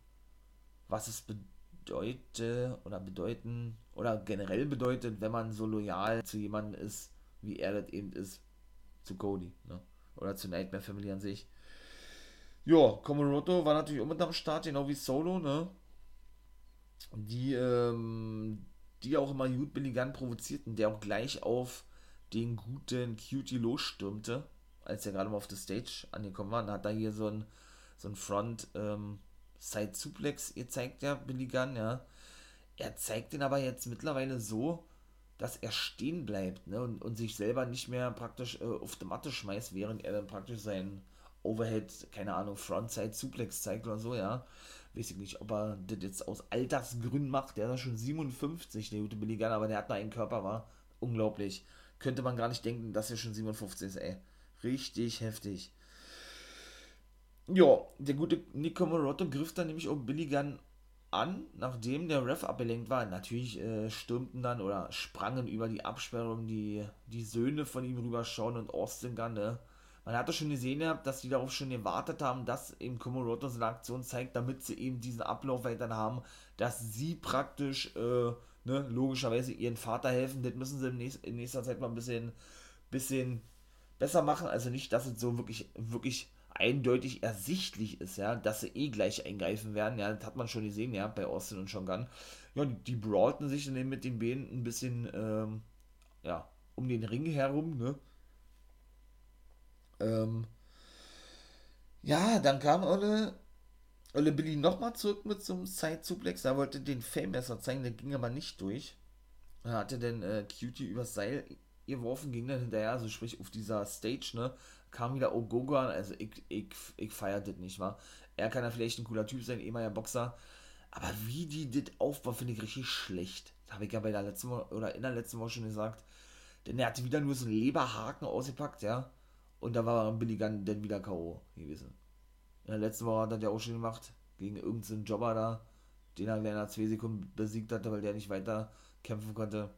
Speaker 3: was es bedeutet oder bedeuten oder generell bedeutet, wenn man so loyal zu jemandem ist, wie er das eben ist zu Cody, ne? Oder zu Nightmare Family an sich. Ja, Komoroto war natürlich auch mit am Start, genau wie Solo, ne? Die, ähm, die auch immer gut Billy Gunn provozierten, der auch gleich auf den guten Cutie losstürmte, als er gerade mal auf der Stage angekommen war. Da hat er hier so ein, so ein Front, ähm, Side Suplex gezeigt, ja, Billy Gunn, ja. Er zeigt den aber jetzt mittlerweile so, dass er stehen bleibt ne, und, und sich selber nicht mehr praktisch äh, auf die Matte schmeißt, während er dann praktisch seinen Overhead, keine Ahnung, Frontside Suplex zeigt oder so, ja. weiß ich nicht, ob er das jetzt aus Altersgründen macht. Der ist ja schon 57, der gute Billy Gunn, aber der hat noch einen Körper, war unglaublich. Könnte man gar nicht denken, dass er schon 57 ist, ey. Richtig heftig. Ja, der gute Nico Morotto griff dann nämlich auch Billy Gunn an, nachdem der Ref abgelenkt war. Natürlich äh, stürmten dann oder sprangen über die Absperrung die, die Söhne von ihm rüber schauen und Austin Gunn, ne? Man hatte schon gesehen gehabt, dass die darauf schon gewartet haben, dass eben Komoroto so eine Aktion zeigt, damit sie eben diesen Ablauf weiter haben, dass sie praktisch, äh, ne, logischerweise ihren Vater helfen. Das müssen sie in, nächster, in nächster Zeit mal ein bisschen, bisschen besser machen. Also nicht, dass es so wirklich, wirklich eindeutig ersichtlich ist, ja, dass sie eh gleich eingreifen werden. Ja, das hat man schon gesehen, ja, bei Austin und Sean Gunn. Ja, die, die brawlten sich dann mit den Beinen ein bisschen, ähm, ja, um den Ring herum, ne ähm, ja, dann kam Olle, Olle Billy nochmal zurück mit so einem Side-Suplex. Da wollte den Fame-Messer zeigen, der ging aber nicht durch. Da hatte dann äh, Cutie übers Seil geworfen, ging dann hinterher, also sprich auf dieser Stage, ne, kam wieder Ogogo an, also ich, ich, ich feiert das nicht, wa? Er kann ja vielleicht ein cooler Typ sein, ehemaliger Boxer, aber wie die das aufbauen, finde ich richtig schlecht. Habe ich ja bei der letzten Woche, oder in der letzten Woche schon gesagt. Denn er hatte wieder nur so einen Leberhaken ausgepackt, ja. Und da war Billy Gunn dann wieder K.O. gewesen. In der letzten Woche hat er ja auch schon gemacht, gegen irgendeinen Jobber da, den er in zwei Sekunden besiegt hatte, weil der nicht weiter kämpfen konnte.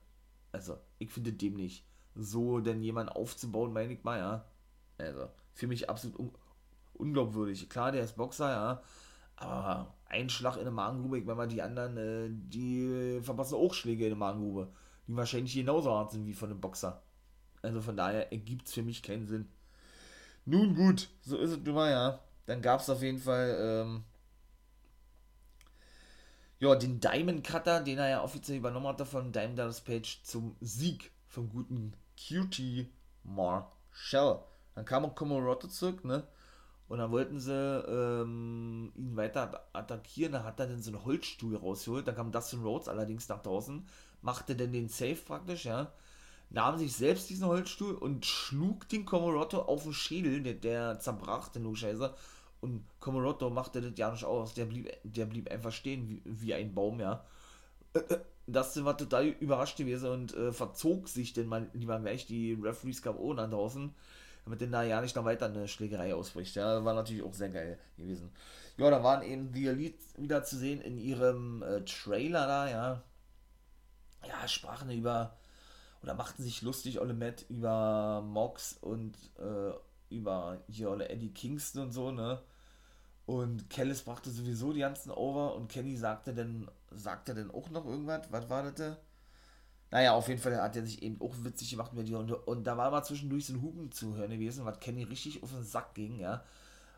Speaker 3: Also, ich finde dem nicht. So denn jemand aufzubauen, meine ich mal, ja. Also, für mich absolut un unglaubwürdig. Klar, der ist Boxer, ja. Aber ein Schlag in der Magengrube, ich meine mal, die anderen, äh, die verpassen auch Schläge in der Magengrube. Die wahrscheinlich genauso hart sind wie von einem Boxer. Also von daher ergibt es für mich keinen Sinn. Nun gut, so ist es nun mal, ja. Dann gab es auf jeden Fall, ähm, ja, den Diamond Cutter, den er ja offiziell übernommen hatte von Diamond Dallas Page zum Sieg vom guten Cutie Marshall. Dann kam auch Komoroto zurück, ne? Und dann wollten sie ähm, ihn weiter attackieren. Da hat er dann so einen Holzstuhl rausgeholt. Dann kam Dustin Rhodes allerdings nach draußen, machte dann den Safe praktisch, ja nahm sich selbst diesen Holzstuhl und schlug den Komoroto auf den Schädel, der, der zerbrach, den Scheiße. Und Komoroto machte das ja nicht aus, der blieb, der blieb einfach stehen wie, wie ein Baum, ja. Das war total überrascht gewesen und äh, verzog sich denn mal lieber gleich die Referees gab ohne da draußen, damit denn da ja nicht noch weiter eine Schlägerei ausbricht. Ja, war natürlich auch sehr geil gewesen. Ja, da waren eben die Elite wieder zu sehen in ihrem äh, Trailer da, ja. Ja, sprachen über oder machten sich lustig, Olle Matt, über Mox und äh, über hier Olle Eddie Kingston und so, ne? Und Kellis brachte sowieso die ganzen Over und Kenny sagte dann, sagte dann auch noch irgendwas, was war das? Naja, auf jeden Fall hat er sich eben auch witzig gemacht mit dir und, und da war mal zwischendurch so ein Hupen zu hören gewesen, was Kenny richtig auf den Sack ging, ja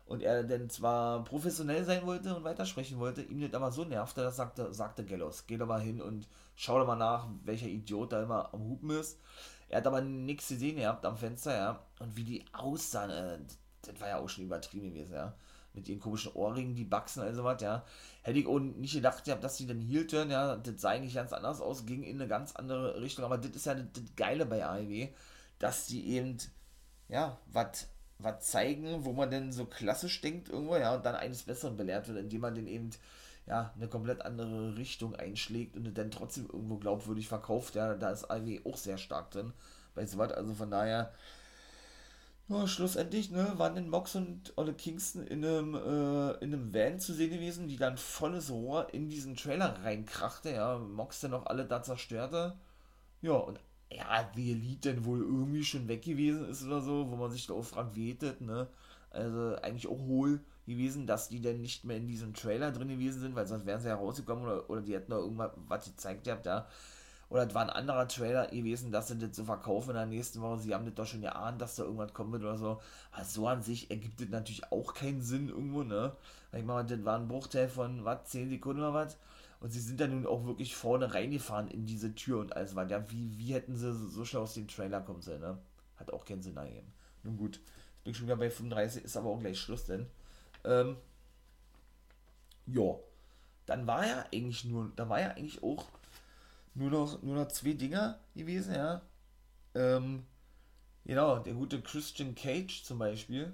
Speaker 3: und er denn zwar professionell sein wollte und weitersprechen wollte, ihm das aber so nervte, dass sagte, sagte Gallows, geh doch mal hin und schau doch mal nach, welcher Idiot da immer am Hupen ist. Er hat aber nichts gesehen gehabt am Fenster, ja. Und wie die aussahen, äh, das war ja auch schon übertrieben gewesen, ja. Mit ihren komischen Ohrringen, die Baxen also was, ja. Hätte ich auch nicht gedacht, ja, dass sie dann hielten, ja. Das sah eigentlich ganz anders aus, ging in eine ganz andere Richtung. Aber das ist ja das, das Geile bei AEW, dass die eben, ja, was was zeigen, wo man denn so klassisch denkt irgendwo, ja, und dann eines Besseren belehrt wird, indem man den eben, ja, eine komplett andere Richtung einschlägt und dann trotzdem irgendwo glaubwürdig verkauft, ja, da ist AW auch sehr stark drin bei sowas, also von daher, ja, schlussendlich, ne, waren den Mox und Olle Kingston in einem, äh, in einem Van zu sehen gewesen, die dann volles Rohr in diesen Trailer reinkrachte, ja, Mox dann noch alle da zerstörte, ja, und ja, wie Lied denn wohl irgendwie schon weg gewesen ist oder so, wo man sich da auch fragt, wie ne? Also eigentlich auch hohl gewesen, dass die denn nicht mehr in diesem Trailer drin gewesen sind, weil sonst wären sie ja rausgekommen oder, oder die hätten da irgendwas was gezeigt gehabt, ja. Oder es war ein anderer Trailer gewesen, dass sie das so verkaufen in der nächsten Woche. Sie haben das doch schon geahnt, dass da irgendwas kommen wird oder so. Aber so an sich ergibt das natürlich auch keinen Sinn irgendwo, ne? Ich meine, das war ein Bruchteil von, was, 10 Sekunden oder was? Und sie sind dann nun auch wirklich vorne reingefahren in diese Tür und alles war. Ja, wie, wie hätten sie so schnell aus dem Trailer kommen sollen, ne? Hat auch keinen Sinn ergeben. Nun gut, jetzt bin ich schon wieder bei 35, ist aber auch gleich Schluss, denn. Ähm, ja, dann war ja eigentlich nur, da war ja eigentlich auch nur noch, nur noch zwei Dinger gewesen, ja. Ähm, genau, der gute Christian Cage zum Beispiel.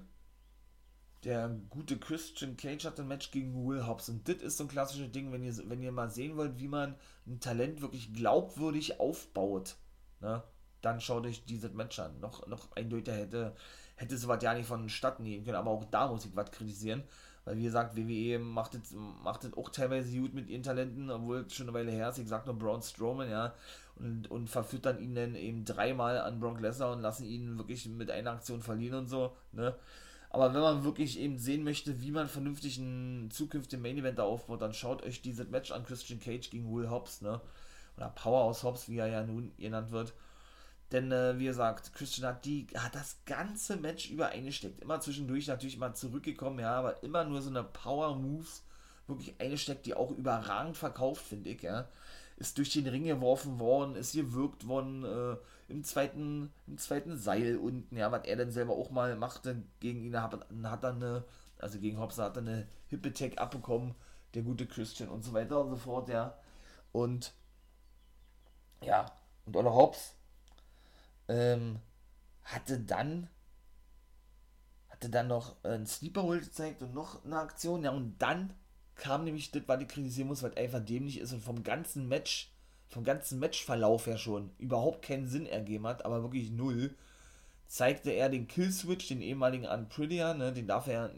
Speaker 3: der gute Christian Cage hat ein Match gegen Will Hobbs. Und das ist so ein klassisches Ding, wenn ihr, wenn ihr mal sehen wollt, wie man ein Talent wirklich glaubwürdig aufbaut, ne? dann schaut euch dieses Match an. Noch, noch eindeutiger hätte, hätte sowas ja nicht vonstatten gehen können, aber auch da muss ich was kritisieren. Weil wie gesagt, WWE macht es macht auch teilweise gut mit ihren Talenten, obwohl es schon eine Weile her ist. Ich sag nur Braun Strowman, ja. Und, und verfüttern ihn dann eben dreimal an Brock Lesnar und lassen ihn wirklich mit einer Aktion verlieren und so, ne. Aber wenn man wirklich eben sehen möchte, wie man vernünftig einen zukünftigen Main Event aufbaut, dann schaut euch dieses Match an Christian Cage gegen Will Hobbs, ne? Oder Powerhouse Hobbs, wie er ja nun genannt wird. Denn, äh, wie gesagt, Christian hat, die, hat das ganze Match über eingesteckt. Immer zwischendurch natürlich mal zurückgekommen, ja, aber immer nur so eine Power-Moves wirklich eingesteckt, die auch überragend verkauft, finde ich, ja. Ist durch den Ring geworfen worden, ist gewirkt worden, äh, im zweiten, im zweiten Seil unten, ja, was er dann selber auch mal machte gegen ihn, hat, hat dann eine, also gegen Hobbs hat er eine Hip Attack abbekommen, der gute Christian und so weiter und so fort, ja. Und, ja, und Olle Hobbs, ähm, hatte dann hatte dann noch einen Sleeper Hole gezeigt und noch eine Aktion, ja, und dann kam nämlich das, was ich kritisieren muss, weil einfach dämlich ist und vom ganzen Match, vom ganzen Matchverlauf her schon überhaupt keinen Sinn ergeben hat, aber wirklich null, zeigte er den Killswitch, den ehemaligen Unprettier, ne, den darf er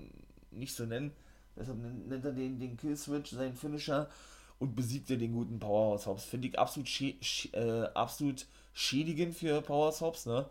Speaker 3: nicht so nennen, deshalb nennt er den, den Killswitch, seinen Finisher, und besiegte den guten Powerhouse Hobbs. Finde ich absolut, äh, absolut schädigend für Powerhouse Hobbs, ne?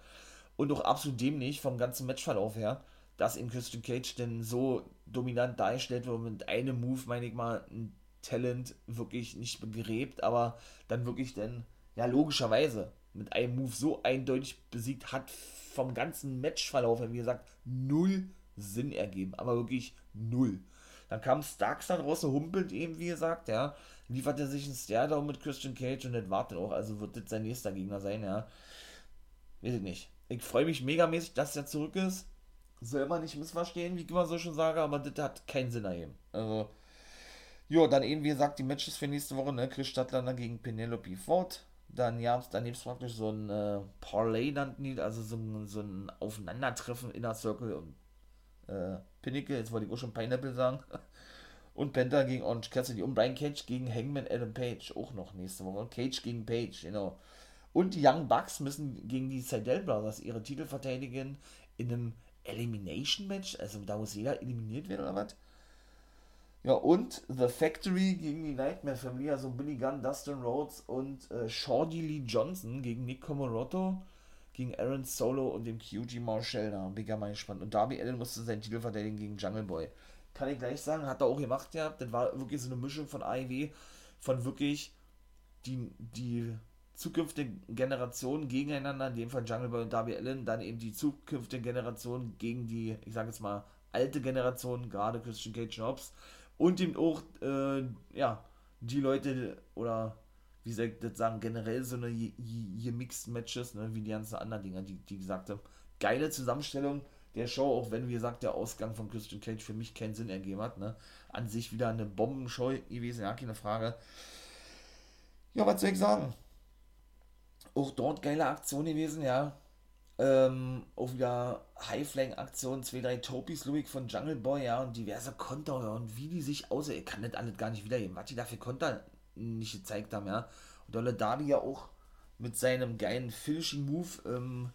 Speaker 3: Und auch absolut dämlich vom ganzen Matchverlauf her, dass in Christian Cage denn so dominant dargestellt wird mit einem Move, meine ich mal, ein Talent wirklich nicht begräbt, aber dann wirklich dann, ja, logischerweise mit einem Move so eindeutig besiegt, hat vom ganzen Matchverlauf her, wie gesagt, null Sinn ergeben, aber wirklich null. Dann kam Starks da draußen, humpelt eben, wie gesagt, ja, liefert er sich einen Stairdown mit Christian Cage und das wartet auch, also wird das sein nächster Gegner sein, ja. Weiß ich nicht. Ich freue mich megamäßig, dass er zurück ist. Soll man nicht missverstehen, wie ich immer so schon sage, aber das hat keinen Sinn ergeben. Also, jo, dann eben, wie gesagt, die Matches für nächste Woche, ne, Chris Stadtlander gegen Penelope Ford. Dann ja, dann gibt es praktisch so ein äh, Parlay nannten also so ein, so ein Aufeinandertreffen Inner Circle und äh, Pinnacle, jetzt wollte ich auch schon Pineapple sagen. Und Penta gegen Orange Cassidy und Brian Cage gegen Hangman Adam Page, auch noch nächste Woche. Und Cage gegen Page, genau. Und die Young Bucks müssen gegen die Seidel Brothers ihre Titel verteidigen in einem Elimination Match. Also da muss jeder eliminiert werden oder was? Ja, und The Factory gegen die Nightmare Family, also Billy Gunn, Dustin Rhodes und äh, Shorty Lee Johnson gegen Nick Komoroto, gegen Aaron Solo und dem QG Marshall. Da bin ich ja mal gespannt. Und Darby Allen musste seinen Titel verteidigen gegen Jungle Boy kann ich gleich sagen, hat er auch gemacht, ja. Das war wirklich so eine Mischung von AEW, von wirklich die, die zukünftige Generation gegeneinander, in dem Fall Jungle Boy und Darby Allen, dann eben die zukünftige Generation gegen die, ich sage jetzt mal, alte Generation, gerade Christian Cage Hobbs und eben auch, äh, ja, die Leute oder wie soll ich das sagen, generell so eine gemixten Matches, ne, wie die ganzen anderen Dinger, die, die gesagt haben. Geile Zusammenstellung, der Show, auch wenn, wie gesagt, der Ausgang von Christian Cage für mich keinen Sinn ergeben hat. Ne? An sich wieder eine Bombenshow gewesen, ja, keine Frage. Ja, was soll ich sagen? Auch dort geile Aktion gewesen, ja. Ähm, auch wieder High-Flying-Aktion, zwei, drei Topis, Louis von Jungle Boy, ja, und diverse Konter, ja, und wie die sich aus, ich kann das alles gar nicht wiedergeben, was die dafür Konter nicht gezeigt haben, ja. Und Dolle Darby ja auch mit seinem geilen Finishing-Move, ähm,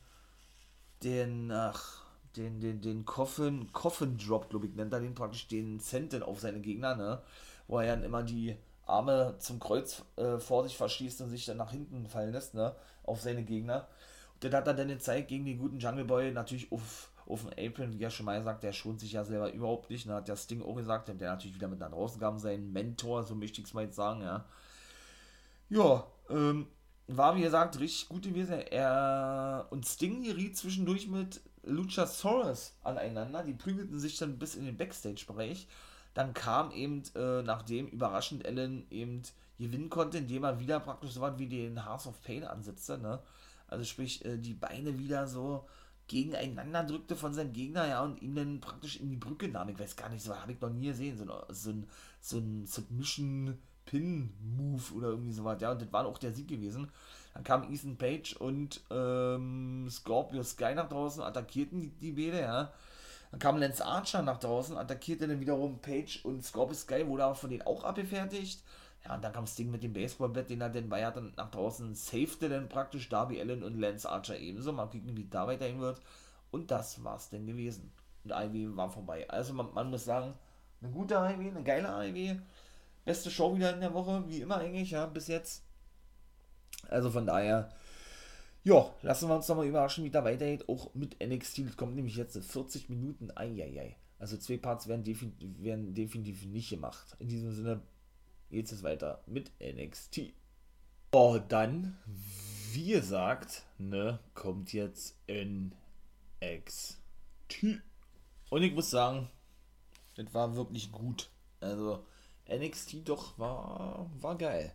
Speaker 3: den, ach, den, den, den Coffin, Coffin Drop, glaube ich, nennt er den praktisch den Senten auf seine Gegner, ne? Wo er dann immer die Arme zum Kreuz äh, vor sich verschließt und sich dann nach hinten fallen lässt, ne? Auf seine Gegner. Und dann hat er dann gezeigt gegen den guten Jungle Boy natürlich auf, auf den Apron, wie er schon mal gesagt, der schont sich ja selber überhaupt nicht, ne? Hat der Sting auch gesagt, der natürlich wieder mit nach draußen kam, sein Mentor, so möchte ich es mal jetzt sagen, ja. Ja, ähm, war wie gesagt richtig gut gewesen. Er und Sting geriet zwischendurch mit Luchasaurus aneinander. Die prügelten sich dann bis in den Backstage-Bereich. Dann kam eben, äh, nachdem überraschend Ellen eben gewinnen konnte, indem er wieder praktisch so was wie den Hearts of Pain ansetzte, ne? Also sprich, äh, die Beine wieder so gegeneinander drückte von seinem Gegner, ja, und ihn dann praktisch in die Brücke nahm. Ich weiß gar nicht, so habe ich noch nie gesehen. So, so ein, so ein Submission Pin-Move oder irgendwie sowas, ja, und das war auch der Sieg gewesen. Dann kam Ethan Page und ähm, Scorpio Sky nach draußen, attackierten die, die Bede, ja. Dann kam Lance Archer nach draußen, attackierte dann wiederum Page und Scorpio Sky, wurde aber von denen auch abgefertigt. Ja, und dann kam Sting mit dem Baseballbett, den er dann bei hat, nach draußen safete dann praktisch Darby Allen und Lance Archer ebenso. Mal gucken, wie da weiterhin wird. Und das war's denn gewesen. Und Ivy war vorbei. Also man, man muss sagen, eine gute Ivy, eine geile Ivy. Beste Show wieder in der Woche, wie immer eigentlich, ja, bis jetzt. Also von daher, ja, lassen wir uns nochmal überraschen, wie da weitergeht. Auch mit NXT, das kommt nämlich jetzt 40 Minuten. Eieiei. Also zwei Parts werden, definitiv, werden definitiv nicht gemacht. In diesem Sinne geht es weiter mit NXT. Oh, dann, wie gesagt, ne, kommt jetzt NXT. Und ich muss sagen, das war wirklich gut. Also, NXT doch war, war geil.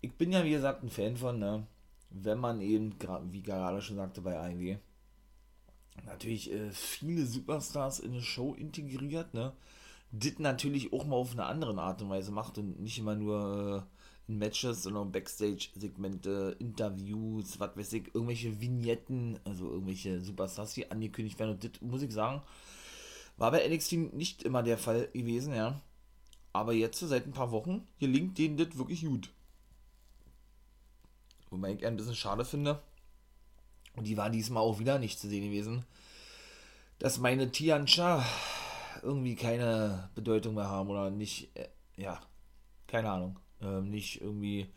Speaker 3: Ich bin ja, wie gesagt, ein Fan von, ne, wenn man eben, wie gerade schon sagte bei AEW, natürlich äh, viele Superstars in eine Show integriert, ne, das natürlich auch mal auf eine andere Art und Weise macht und nicht immer nur äh, in Matches, sondern Backstage-Segmente, Interviews, was weiß ich, irgendwelche Vignetten, also irgendwelche Superstars, die angekündigt werden. Und das muss ich sagen, war bei NXT nicht immer der Fall gewesen, ja. Aber jetzt, seit ein paar Wochen, gelingt denen das wirklich gut. Wobei ich ein bisschen schade finde, und die war diesmal auch wieder nicht zu sehen gewesen, dass meine Tiancha irgendwie keine Bedeutung mehr haben oder nicht, äh, ja, keine Ahnung, äh, nicht irgendwie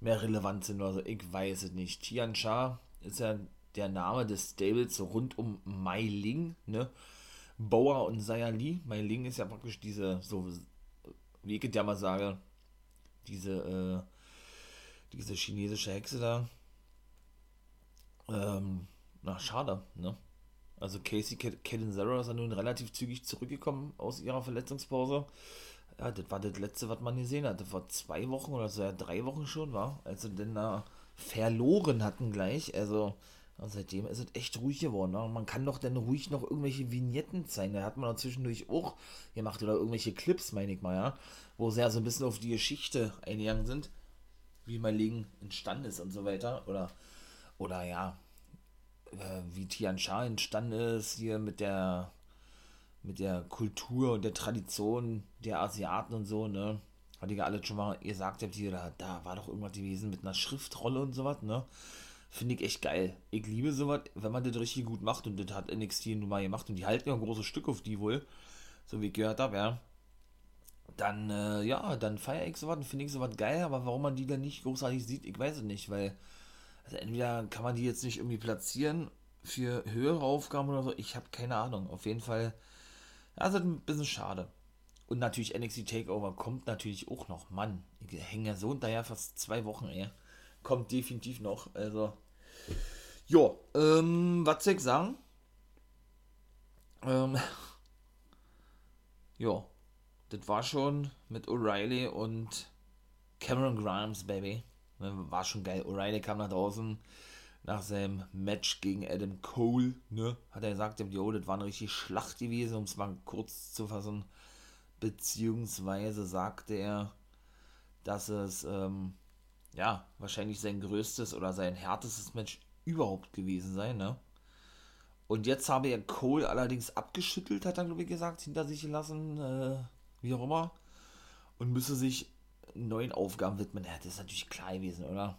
Speaker 3: mehr relevant sind oder so. Ich weiß es nicht. Tiancha ist ja der Name des Stables rund um Mai Ling, ne? Boa und Sayali. Mai Ling ist ja praktisch diese, so, wie ich ja mal sage, diese, äh, diese chinesische Hexe da. Ähm, na, schade, ne? Also Casey Catanzaro ist ja nun relativ zügig zurückgekommen aus ihrer Verletzungspause. Ja, das war das letzte, was man gesehen hatte. Vor zwei Wochen oder so, ja, drei Wochen schon, war. Als sie denn da verloren hatten gleich. Also, seitdem ist es echt ruhig geworden. Ne? Man kann doch dann ruhig noch irgendwelche Vignetten zeigen. Da hat man zwischendurch auch gemacht. Oder irgendwelche Clips, meine ich mal, ja. Wo sie ja so ein bisschen auf die Geschichte eingegangen sind. Wie mein Leben entstanden ist und so weiter. Oder, oder ja, äh, wie Tian Sha entstanden ist, hier mit der mit der Kultur und der Tradition der Asiaten und so, ne? Hatte ich ja alles schon mal gesagt, habt hier, da, da war doch irgendwas gewesen mit einer Schriftrolle und sowas, ne? Finde ich echt geil. Ich liebe sowas, wenn man das richtig gut macht und das hat NXT nun mal gemacht und die halten ja ein großes Stück auf die wohl, so wie ich gehört habe, ja. Dann, äh, ja, dann feiere ich sowas und finde ich sowas geil, aber warum man die dann nicht großartig sieht, ich weiß es nicht, weil also entweder kann man die jetzt nicht irgendwie platzieren für höhere Aufgaben oder so. Ich habe keine Ahnung. Auf jeden Fall, also ein bisschen schade. Und natürlich NXT Takeover kommt natürlich auch noch. Mann, ich hänge ja so hinterher fast zwei Wochen, ey. Kommt definitiv noch. Also, jo, ähm, was soll ich sagen? Ähm, jo, das war schon mit O'Reilly und Cameron Grimes, Baby. War schon geil. O'Reilly kam nach draußen nach seinem Match gegen Adam Cole, ne, hat er gesagt, jo, das war eine richtig Schlacht gewesen, um es mal kurz zu fassen. Beziehungsweise sagte er, dass es, ähm, ja, wahrscheinlich sein größtes oder sein härtestes Match überhaupt gewesen sei, ne. Und jetzt habe er Cole allerdings abgeschüttelt, hat er, glaube ich, gesagt, hinter sich gelassen, äh, wie auch immer. Und müsse sich neuen Aufgaben widmen. Ja, das ist natürlich klar gewesen, oder?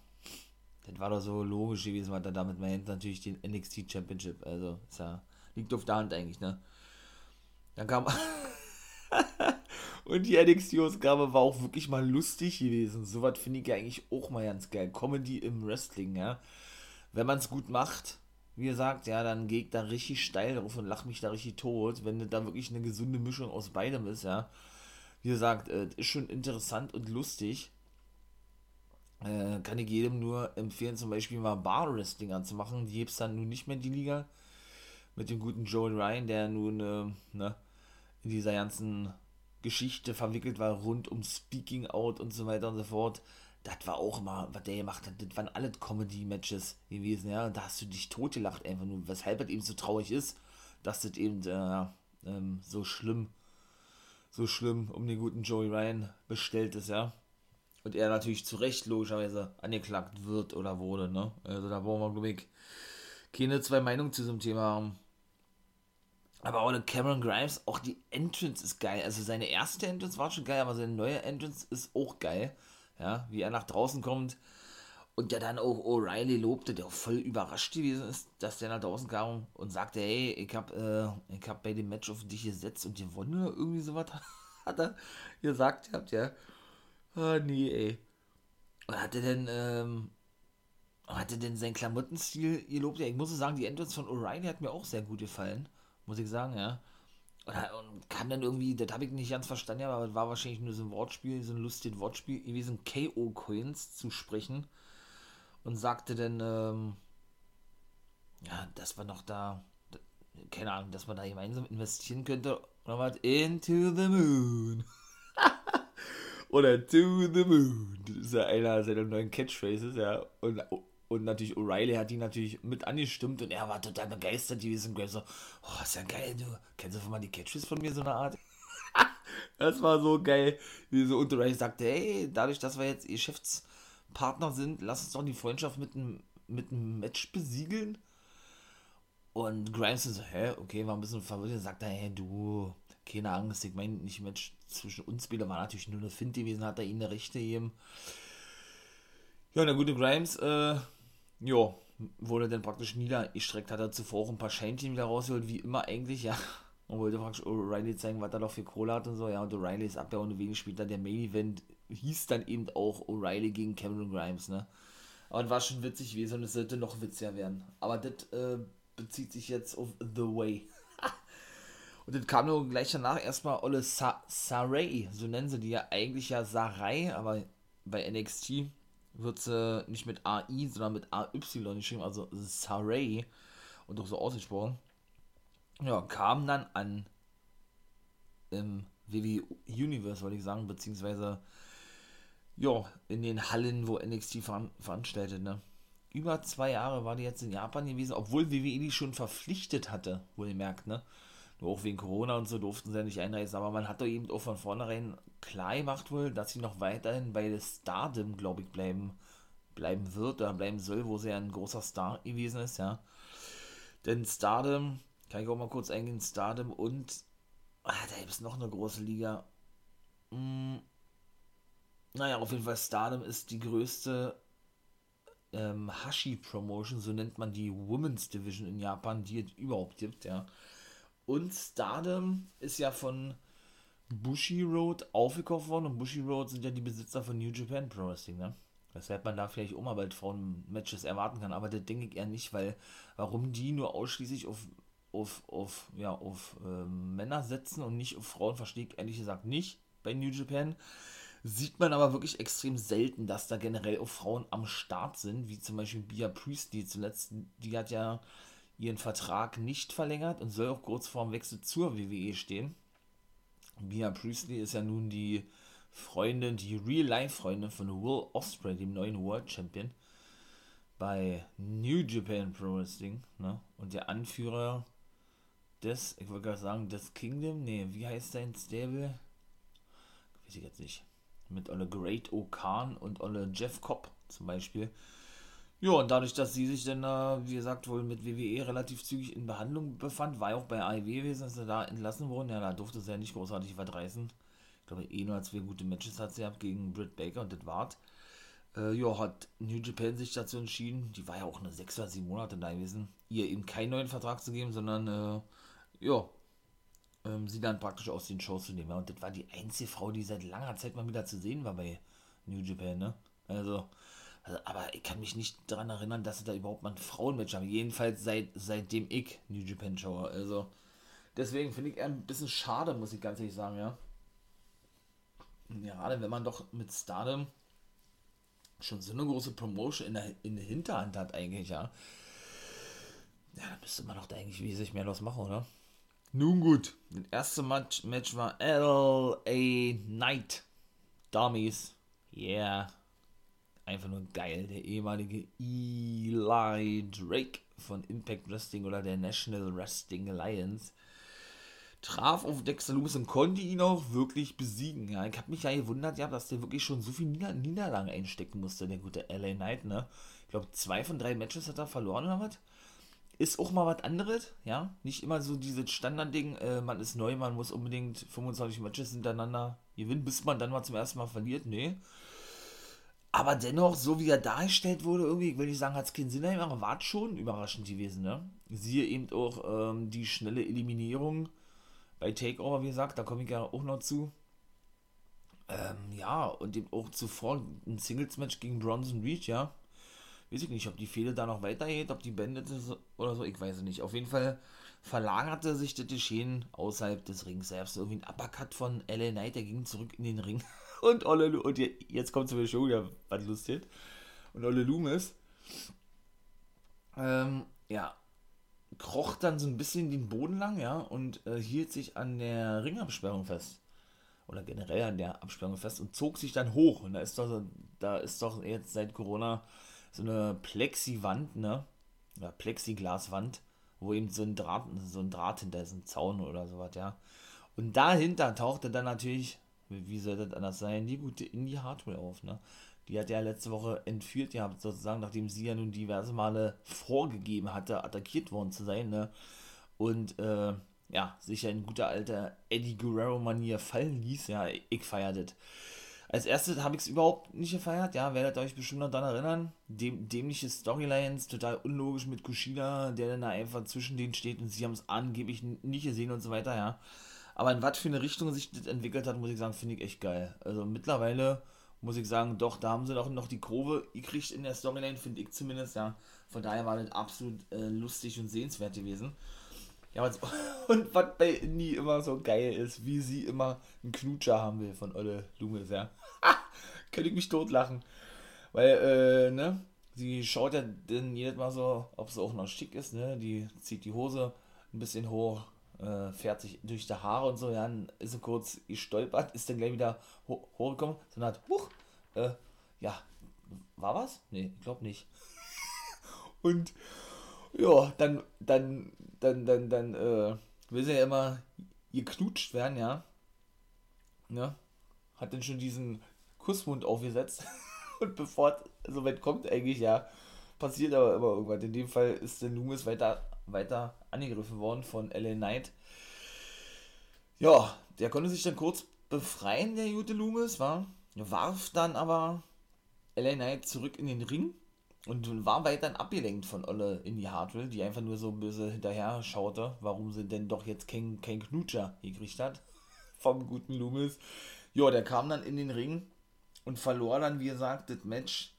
Speaker 3: Das war doch so logisch gewesen, was er damit meint. Natürlich den NXT Championship. Also, ist ja, liegt auf der Hand eigentlich, ne? Dann kam. Und die NXT-Ausgabe war auch wirklich mal lustig gewesen. Sowas finde ich ja eigentlich auch mal ganz geil. Comedy im Wrestling, ja. Wenn man es gut macht, wie gesagt, ja, dann gehe ich da richtig steil drauf und lach mich da richtig tot. Wenn da wirklich eine gesunde Mischung aus beidem ist, ja wie gesagt, äh, ist schon interessant und lustig. Äh, kann ich jedem nur empfehlen, zum Beispiel mal Bar Wrestling anzumachen. Die gibt es dann nun nicht mehr in die Liga. Mit dem guten Joel Ryan, der nun äh, ne, in dieser ganzen Geschichte verwickelt war, rund um Speaking Out und so weiter und so fort. Das war auch immer, was der gemacht hat. Das waren alle Comedy-Matches gewesen, ja. Da hast du dich totgelacht, einfach nur, weshalb das eben so traurig ist, dass das eben äh, ähm, so schlimm so schlimm um den guten Joey Ryan bestellt ist, ja. Und er natürlich zu Recht logischerweise angeklagt wird oder wurde, ne? Also da brauchen wir, glaube ich, keine zwei Meinungen zu diesem Thema haben. Aber auch Cameron Grimes, auch die Entrance ist geil. Also seine erste Entrance war schon geil, aber seine neue Entrance ist auch geil. Ja, wie er nach draußen kommt und der dann auch O'Reilly lobte, der auch voll überrascht gewesen ist, dass der nach draußen kam und sagte, hey, ich hab, äh, ich hab bei dem Match auf dich gesetzt und gewonnen oder irgendwie sowas hat er gesagt gehabt, ja. Ah, nee, ey. Und hat er denn, ähm, hat denn seinen Klamottenstil gelobt? Ja, ich muss sagen, die Entrance von O'Reilly hat mir auch sehr gut gefallen, muss ich sagen, ja. Und, kam dann irgendwie, das habe ich nicht ganz verstanden, aber es war wahrscheinlich nur so ein Wortspiel, so ein lustiges Wortspiel gewesen, KO-Coins zu sprechen. Und sagte dann, ähm, ja, dass wir noch da, keine Ahnung, dass man da gemeinsam investieren könnte. Oder was? Into the Moon. Oder To the Moon. Das ist ja einer seiner neuen Catchphrases, ja. Und, und natürlich O'Reilly hat die natürlich mit angestimmt und er war total begeistert gewesen. Und so, oh, ist ja geil, du. Kennst du mal die Catchphrases von mir, so eine Art? das war so geil. Wie so, und O'Reilly sagte, hey, dadurch, dass wir jetzt Geschäftspartner sind, lass uns doch die Freundschaft mit einem mit einem Match besiegeln. Und Grimes so, hä, okay, war ein bisschen verwirrt. Sagt er, hey, du, keine Angst, ich meine, nicht Match zwischen uns beiden war natürlich nur eine Fint gewesen, hat er ihnen eine Rechte gegeben. Ja, der gute Grimes, äh, ja, wurde dann praktisch niedergestreckt, hat er zuvor auch ein paar Scheinchen wieder rausgeholt, wie immer eigentlich, ja. Und wollte praktisch O'Reilly zeigen, was er doch für Kohle hat und so, ja, und O'Reilly ist ab ja und wenig später der Main Event, hieß dann eben auch O'Reilly gegen Cameron Grimes, ne. Aber es war schon witzig gewesen und es sollte noch witziger werden. Aber das, äh, bezieht sich jetzt auf The Way. Und dann kam nur gleich danach erstmal Olle Sa Saray, so nennen sie die ja eigentlich ja Sarai, aber bei NXT wird sie nicht mit AI, sondern mit AY geschrieben, also Saray und auch so ausgesprochen. Ja, kam dann an im WWE Universe, wollte ich sagen, beziehungsweise ja, in den Hallen, wo NXT veranstaltet, ne? über zwei Jahre war die jetzt in Japan gewesen, obwohl WWE die schon verpflichtet hatte, wohlgemerkt, ne? Nur auch wegen Corona und so durften sie ja nicht einreisen, aber man hat doch eben auch von vornherein klar gemacht wohl, dass sie noch weiterhin bei Stardom, glaube ich, bleiben, bleiben wird oder bleiben soll, wo sie ja ein großer Star gewesen ist, ja. Denn Stardom, kann ich auch mal kurz eingehen, Stardom und, ah, da gibt es noch eine große Liga. Hm, naja, auf jeden Fall Stardom ist die größte ähm, Hashi Promotion, so nennt man die Women's Division in Japan, die es überhaupt gibt, ja. Und Stardom ist ja von Bushi Road aufgekauft worden und Bushi Road sind ja die Besitzer von New Japan Pro Wrestling, ne? Weshalb man da vielleicht auch mal bald Frauen-Matches erwarten kann, aber das denke ich eher nicht, weil warum die nur ausschließlich auf, auf, auf, ja, auf äh, Männer setzen und nicht auf Frauen, verstehe ich ehrlich gesagt nicht bei New Japan. Sieht man aber wirklich extrem selten, dass da generell auch Frauen am Start sind, wie zum Beispiel Bia Priestley zuletzt. Die hat ja ihren Vertrag nicht verlängert und soll auch kurz vorm Wechsel zur WWE stehen. Bia Priestley ist ja nun die Freundin, die Real-Life-Freundin von Will Ospreay, dem neuen World Champion bei New Japan Pro Wrestling. Ne? Und der Anführer des, ich wollte gerade sagen, des Kingdom, nee, wie heißt sein Stable? Weiß ich jetzt nicht mit Olle Great O'Khan und Olle Jeff Cobb zum Beispiel. Ja, und dadurch, dass sie sich dann, äh, wie gesagt, wohl mit WWE relativ zügig in Behandlung befand, war ja auch bei AEW gewesen, dass sie da entlassen wurden. Ja, da durfte sie ja nicht großartig was reißen. Ich glaube, eh nur zwei gute Matches hat sie gehabt gegen Britt Baker und das war's. Äh, ja, hat New Japan sich dazu entschieden, die war ja auch eine sechs oder sieben Monate da gewesen, ihr eben keinen neuen Vertrag zu geben, sondern, äh, ja, ähm, sie dann praktisch aus den Shows zu nehmen. Und das war die einzige Frau, die seit langer Zeit mal wieder zu sehen war bei New Japan, ne? Also, also aber ich kann mich nicht daran erinnern, dass sie da überhaupt mal ein Frauenmatch haben. Jedenfalls seit, seitdem ich New Japan schaue. Also, deswegen finde ich eher ein bisschen schade, muss ich ganz ehrlich sagen, ja. Gerade wenn man doch mit Stardom schon so eine große Promotion in der, in der Hinterhand hat, eigentlich, ja. Ja, da müsste man doch da eigentlich wesentlich mehr los machen, oder? Nun gut, das erste Match, Match war LA Knight. Dummies. Yeah. Einfach nur geil. Der ehemalige Eli Drake von Impact Wrestling oder der National Wrestling Alliance traf auf Dexter Loomis und konnte ihn auch wirklich besiegen. Ja, ich habe mich ja gewundert, ja, dass der wirklich schon so viel Nieder Niederlagen einstecken musste, der gute LA Knight, ne? Ich glaube, zwei von drei Matches hat er verloren oder was? ist auch mal was anderes, ja. Nicht immer so dieses Standardding, äh, man ist neu, man muss unbedingt 25 Matches hintereinander gewinnen, bis man dann mal zum ersten Mal verliert. Nee. Aber dennoch, so wie er dargestellt wurde, irgendwie, ich will nicht sagen, hat es keinen Sinn gemacht, war schon überraschend gewesen, ne? Siehe eben auch ähm, die schnelle Eliminierung bei Takeover, wie gesagt, da komme ich ja auch noch zu. Ähm, ja, und eben auch zuvor ein Singles-Match gegen Bronson Reach, ja. Weiß ich nicht, ob die Fehde da noch weitergeht, ob die beendet ist oder so, ich weiß es nicht. Auf jeden Fall verlagerte sich das Geschehen außerhalb des Rings. Selbst irgendwie ein Uppercut von LA Knight, der ging zurück in den Ring. und Olle, und jetzt kommt zum Show wieder was lustig. Und Olle Loomis, ähm, ja, kroch dann so ein bisschen den Boden lang, ja, und äh, hielt sich an der Ringabsperrung fest. Oder generell an der Absperrung fest und zog sich dann hoch. Und da ist doch, da ist doch jetzt seit Corona so eine Plexiwand, ne? Oder Plexiglaswand, wo eben so ein Draht, so ein Draht hinter ist, ein Zaun oder sowas, ja. Und dahinter tauchte dann natürlich, wie soll das anders sein, die gute Indie Hardware auf, ne? Die hat ja letzte Woche entführt gehabt, sozusagen, nachdem sie ja nun diverse Male vorgegeben hatte, attackiert worden zu sein, ne? Und, äh, ja, sich ja in guter alter Eddie Guerrero-Manier fallen ließ, ja, ich feierte das. Als erstes habe ich es überhaupt nicht gefeiert, ja, werdet euch bestimmt noch daran erinnern. Dem, dämliche Storylines, total unlogisch mit Kushida, der dann da einfach zwischen denen steht und sie haben es angeblich nicht gesehen und so weiter, ja. Aber in was für eine Richtung sich das entwickelt hat, muss ich sagen, finde ich echt geil. Also mittlerweile muss ich sagen, doch, da haben sie doch noch die Kurve gekriegt in der Storyline, finde ich zumindest, ja. Von daher war das absolut äh, lustig und sehenswert gewesen. Ja, was, und was bei Indie immer so geil ist, wie sie immer einen Knutscher haben will von Olle Loomis, ja. Könnte ich mich totlachen. Weil, äh, ne, sie schaut ja dann jedes Mal so, ob sie auch noch schick ist, ne, die zieht die Hose ein bisschen hoch, äh, fährt sich durch die Haare und so, dann ist sie kurz gestolpert, ist dann gleich wieder ho hochgekommen, so hat, huch, äh, ja, war was? Nee, ich glaube nicht. und, ja, dann, dann, dann, dann, dann, äh, will sie ja immer geknutscht werden, ja. Ne? Hat dann schon diesen Kussmund aufgesetzt. Und bevor es so weit kommt, eigentlich, ja, passiert aber immer irgendwas. In dem Fall ist der Loomis weiter, weiter angegriffen worden von LA Knight. Ja, der konnte sich dann kurz befreien, der gute Loomis, war. Warf dann aber LA Knight zurück in den Ring und war weiterhin abgelenkt von Olle in die Hardware, die einfach nur so böse hinterher schaute, warum sie denn doch jetzt kein, kein Knutscher gekriegt hat. Vom guten Loomis. Ja, der kam dann in den Ring und verlor dann, wie gesagt, das Match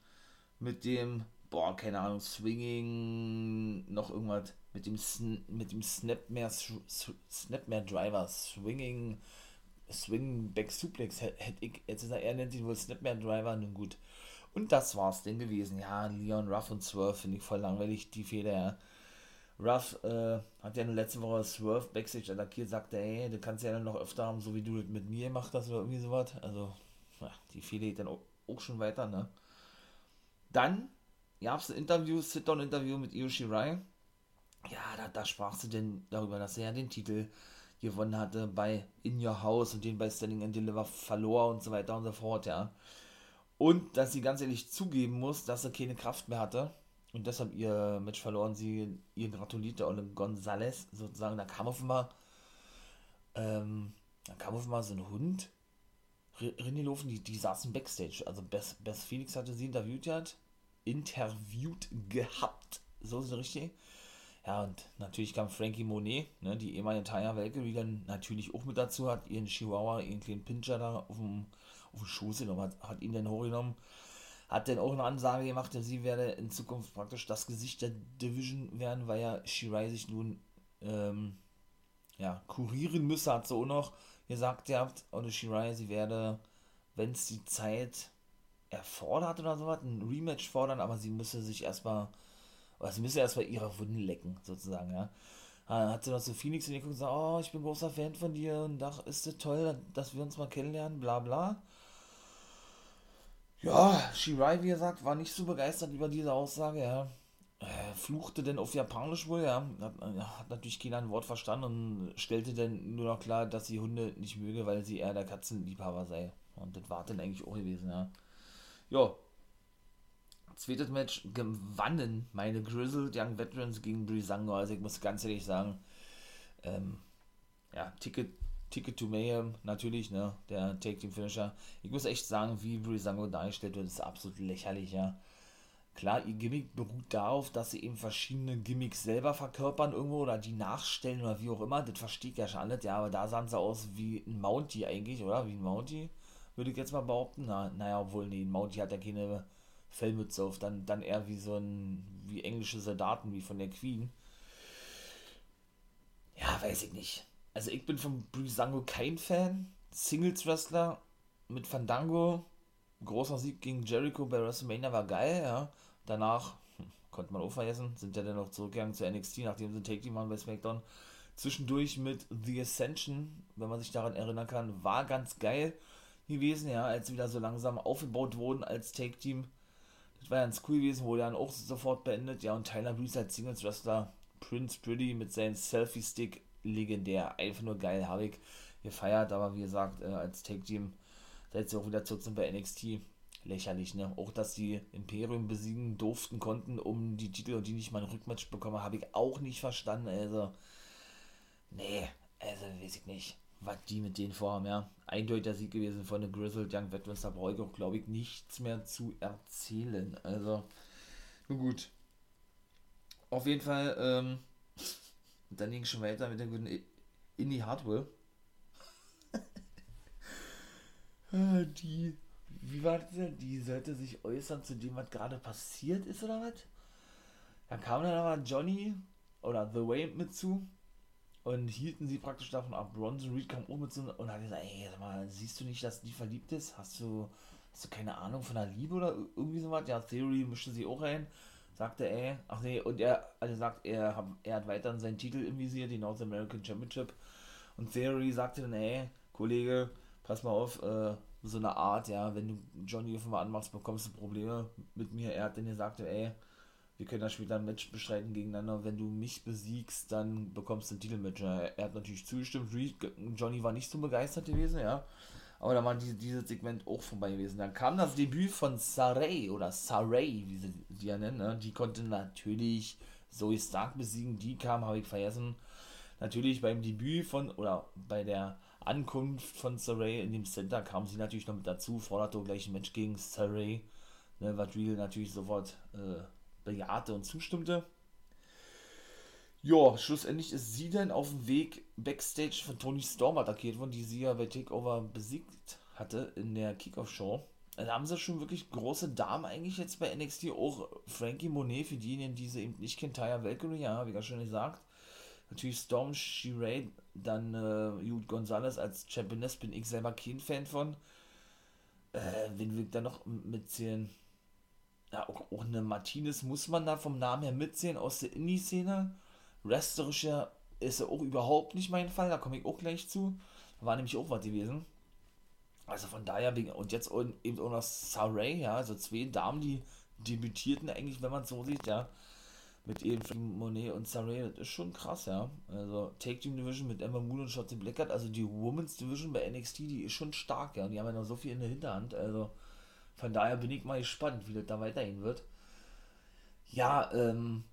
Speaker 3: mit dem, boah, keine Ahnung, Swinging, noch irgendwas, mit dem, Sn mit dem Snapmare, Snapmare Driver, Swinging, Swing Back Suplex, hätte ich, jetzt ist er, nennt ihn wohl Snapmare Driver, nun gut. Und das war's denn gewesen. Ja, Leon Ruff und Swerve finde ich voll langweilig, die Feder, ja. Ruff äh, hat ja letzte Woche Swerve Backstage attackiert, sagte, ey, du kannst ja dann noch öfter haben, so wie du das mit mir gemacht hast oder irgendwie sowas. Also, ja, die Fehler geht dann auch, auch, schon weiter, ne? Dann gab es ein Interview, Sit-Down-Interview mit Io Shirai. Ja, da, da sprach sie denn darüber, dass er ja den Titel gewonnen hatte bei In Your House und den bei Standing and Deliver verlor und so weiter und so fort, ja. Und dass sie ganz ehrlich zugeben muss, dass sie keine Kraft mehr hatte und deshalb ihr Match verloren. Sie ihr gratulierte Ole Gonzales sozusagen. Da kam auf einmal, ähm, da kam einmal so ein Hund Rindelofen, die, die saßen Backstage. Also Bess, Bess Felix hatte sie interviewt hat, interviewt gehabt. So ist es richtig. Ja, und natürlich kam Frankie Monet, ne, die ehemalige Taya Welke, die dann natürlich auch mit dazu hat, ihren Chihuahua, ihren kleinen Pinscher da auf dem, auf dem Schoß genommen, hat, hat ihn dann hochgenommen, hat dann auch eine Ansage gemacht, sie werde in Zukunft praktisch das Gesicht der Division werden, weil ja Shirai sich nun ähm, ja, kurieren müsse, hat sie auch noch gesagt gehabt, oder Shirai, sie werde, wenn es die Zeit erfordert oder sowas, ein Rematch fordern, aber sie müsse sich erstmal, oder sie müsse erstmal ihre Wunden lecken, sozusagen, ja. Dann hat sie noch so Phoenix in die und gesagt, oh, ich bin großer Fan von dir und ach, ist es toll, dass wir uns mal kennenlernen, bla bla. Ja, Shirai, wie gesagt, war nicht so begeistert über diese Aussage, ja. Äh, fluchte denn auf Japanisch wohl, ja. Hat, äh, hat, natürlich keiner ein Wort verstanden und stellte dann nur noch klar, dass sie Hunde nicht möge, weil sie eher der Katzenliebhaber sei. Und das war dann eigentlich auch gewesen, ja. Ja. Zweites Match gewannen meine Grizzled Young Veterans gegen Brisango. Also ich muss ganz ehrlich sagen, ähm, ja, Ticket, Ticket to Mayhem, natürlich, ne, der Take Team Finisher. Ich muss echt sagen, wie Brisango dargestellt wird, ist absolut lächerlich, ja. Klar, ihr Gimmick beruht darauf, dass sie eben verschiedene Gimmicks selber verkörpern irgendwo oder die nachstellen oder wie auch immer. Das verstehe ich ja schon alles, ja, aber da sahen sie aus wie ein Mountie eigentlich, oder? Wie ein Mountie, würde ich jetzt mal behaupten. Na, naja, obwohl, nee, ein Mountie hat ja keine Fellmütze auf, dann, dann eher wie so ein, wie englische Soldaten, wie von der Queen. Ja, weiß ich nicht. Also ich bin von Brisango kein Fan. Singles Wrestler mit Fandango. Großer Sieg gegen Jericho bei WrestleMania war geil, ja. Danach hm, konnte man auch vergessen, sind ja dann noch zurückgegangen zu NXT, nachdem sie Take Team waren bei SmackDown. Zwischendurch mit The Ascension, wenn man sich daran erinnern kann, war ganz geil gewesen, ja, als sie wieder so langsam aufgebaut wurden als Take Team. Das war ganz cool gewesen, wurde dann auch sofort beendet, ja, und Tyler Breeze als Singles Wrestler, Prince Pretty mit seinem Selfie-Stick, legendär, einfach nur geil, habe ich gefeiert, aber wie gesagt, äh, als Take Team, seit sie auch wieder zurück sind bei NXT, lächerlich, ne? Auch, dass die Imperium besiegen durften, konnten, um die Titel und die nicht mal ein Rückmatch bekommen, habe ich auch nicht verstanden, also, nee, also, weiß ich nicht, was die mit denen vorhaben, ja. Eindeutiger Sieg gewesen von der Grizzled Young Veterans, da brauche ich auch, glaube ich, nichts mehr zu erzählen, also, nun gut. Auf jeden Fall, ähm, dann ging es schon weiter mit der guten Indie Hardware. Die wie war das denn? Die sollte sich äußern zu dem, was gerade passiert ist, oder was? Dann kam dann aber Johnny oder The Way mit zu und hielten sie praktisch davon ab. Bronson Reed kam auch mit zu und hat gesagt, ey, sag mal, siehst du nicht, dass die verliebt ist? Hast du, hast du keine Ahnung von der Liebe oder irgendwie sowas? Ja, Theory mischte sie auch rein. Sagte, ey, ach nee, und er, also sagt, er, hat, er hat weiterhin seinen Titel im Visier, die North American Championship. Und Theory sagte dann, ey, Kollege, pass mal auf, äh, so eine Art, ja, wenn du Johnny einmal anmachst, bekommst du Probleme mit mir. Er hat dann gesagt, ey, wir können da später ein Match bestreiten gegeneinander. Wenn du mich besiegst, dann bekommst du ein Titelmatch. Er hat natürlich zugestimmt. Johnny war nicht so begeistert gewesen, ja. Aber da war diese, dieses Segment auch vorbei gewesen. Dann kam das Debüt von Saray oder Saray, wie sie die ja nennen. Ne? Die konnte natürlich Zoe Stark besiegen. Die kam, habe ich vergessen. Natürlich beim Debüt von, oder bei der Ankunft von Saray in dem Center kam sie natürlich noch mit dazu, forderte gleich ein Match gegen Saray, ne, was Real natürlich sofort äh, bejahte und zustimmte. Ja, schlussendlich ist sie dann auf dem Weg Backstage von Tony Storm attackiert worden, die sie ja bei Takeover besiegt hatte in der Kickoff-Show. Da haben sie schon wirklich große Damen eigentlich jetzt bei NXT, auch Frankie Monet, für diejenigen, die sie eben nicht kennen, Taya Valkyrie, ja, wie ja schon gesagt. Natürlich Storm Shiray, dann äh, Jude Gonzalez als Championess bin ich selber kein Fan von. Äh, wen will ich da noch mitzählen? Ja, auch, auch eine Martinez muss man da vom Namen her mitzählen aus der Indie-Szene. Wrestlerischer ist er auch überhaupt nicht mein Fall, da komme ich auch gleich zu. War nämlich auch was gewesen. Also von daher, und jetzt eben auch noch Saray, ja, also zwei Damen, die debütierten eigentlich, wenn man es so sieht, ja mit eben Monet und Saray, das ist schon krass, ja. Also Take Team Division mit Emma Moon und Shotzi Blackheart, also die Women's Division bei NXT, die ist schon stark, ja. Und die haben ja noch so viel in der Hinterhand, also von daher bin ich mal gespannt, wie das da weitergehen wird. Ja, ähm,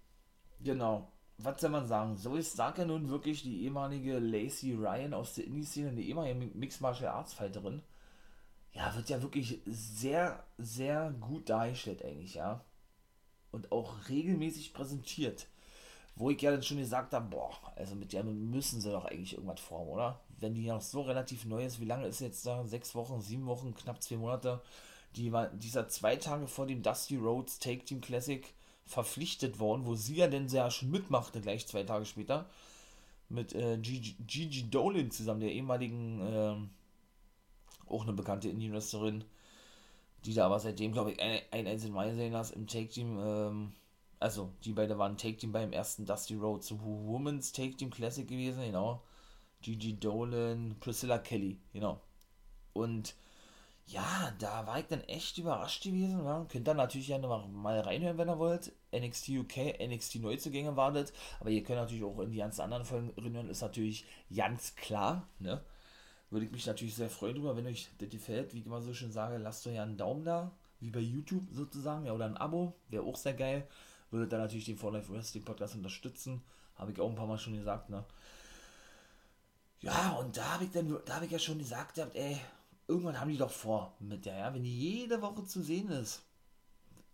Speaker 3: genau. Was soll man sagen? So ist Stark ja nun wirklich die ehemalige Lacey Ryan aus der Indie-Szene, die ehemalige Mixed Martial Arts Fighterin. Ja, wird ja wirklich sehr, sehr gut dargestellt eigentlich, ja und auch regelmäßig präsentiert. Wo ich ja dann schon gesagt habe, boah, also mit der müssen sie doch eigentlich irgendwas formen, oder? Wenn die noch so relativ neu ist, wie lange ist jetzt da? Sechs Wochen, sieben Wochen, knapp zwei Monate. Die war dieser zwei Tage vor dem Dusty Rhodes Take Team Classic verpflichtet worden, wo sie ja denn ja schon mitmachte, gleich zwei Tage später. Mit äh, Gigi, Gigi Dolan zusammen, der ehemaligen, äh, auch eine bekannte Indie-Wrestlerin, die da aber seitdem, glaube ich, ein, ein Mal gesehen hast im Take-Team, ähm, also die beiden waren Take-Team beim ersten Dusty Road Women's Take-Team Classic gewesen, genau. Gigi Dolan, Priscilla Kelly, genau. Und ja, da war ich dann echt überrascht gewesen. Ja. Könnt ihr natürlich ja noch mal reinhören, wenn ihr wollt. NXT UK, NXT Neuzugänge wartet. Aber ihr könnt natürlich auch in die ganzen anderen Folgen reinhören, ist natürlich ganz klar, ne? würde ich mich natürlich sehr freuen drüber, wenn euch das gefällt. Wie ich immer so schön sage, lasst euch ja einen Daumen da. wie bei YouTube sozusagen, ja, oder ein Abo, wäre auch sehr geil. Würde dann natürlich den For Life Wrestling Podcast unterstützen. Habe ich auch ein paar Mal schon gesagt, ne? Ja, und da habe ich dann, da habe ich ja schon gesagt, ey, irgendwann haben die doch vor mit der, ja, wenn die jede Woche zu sehen ist.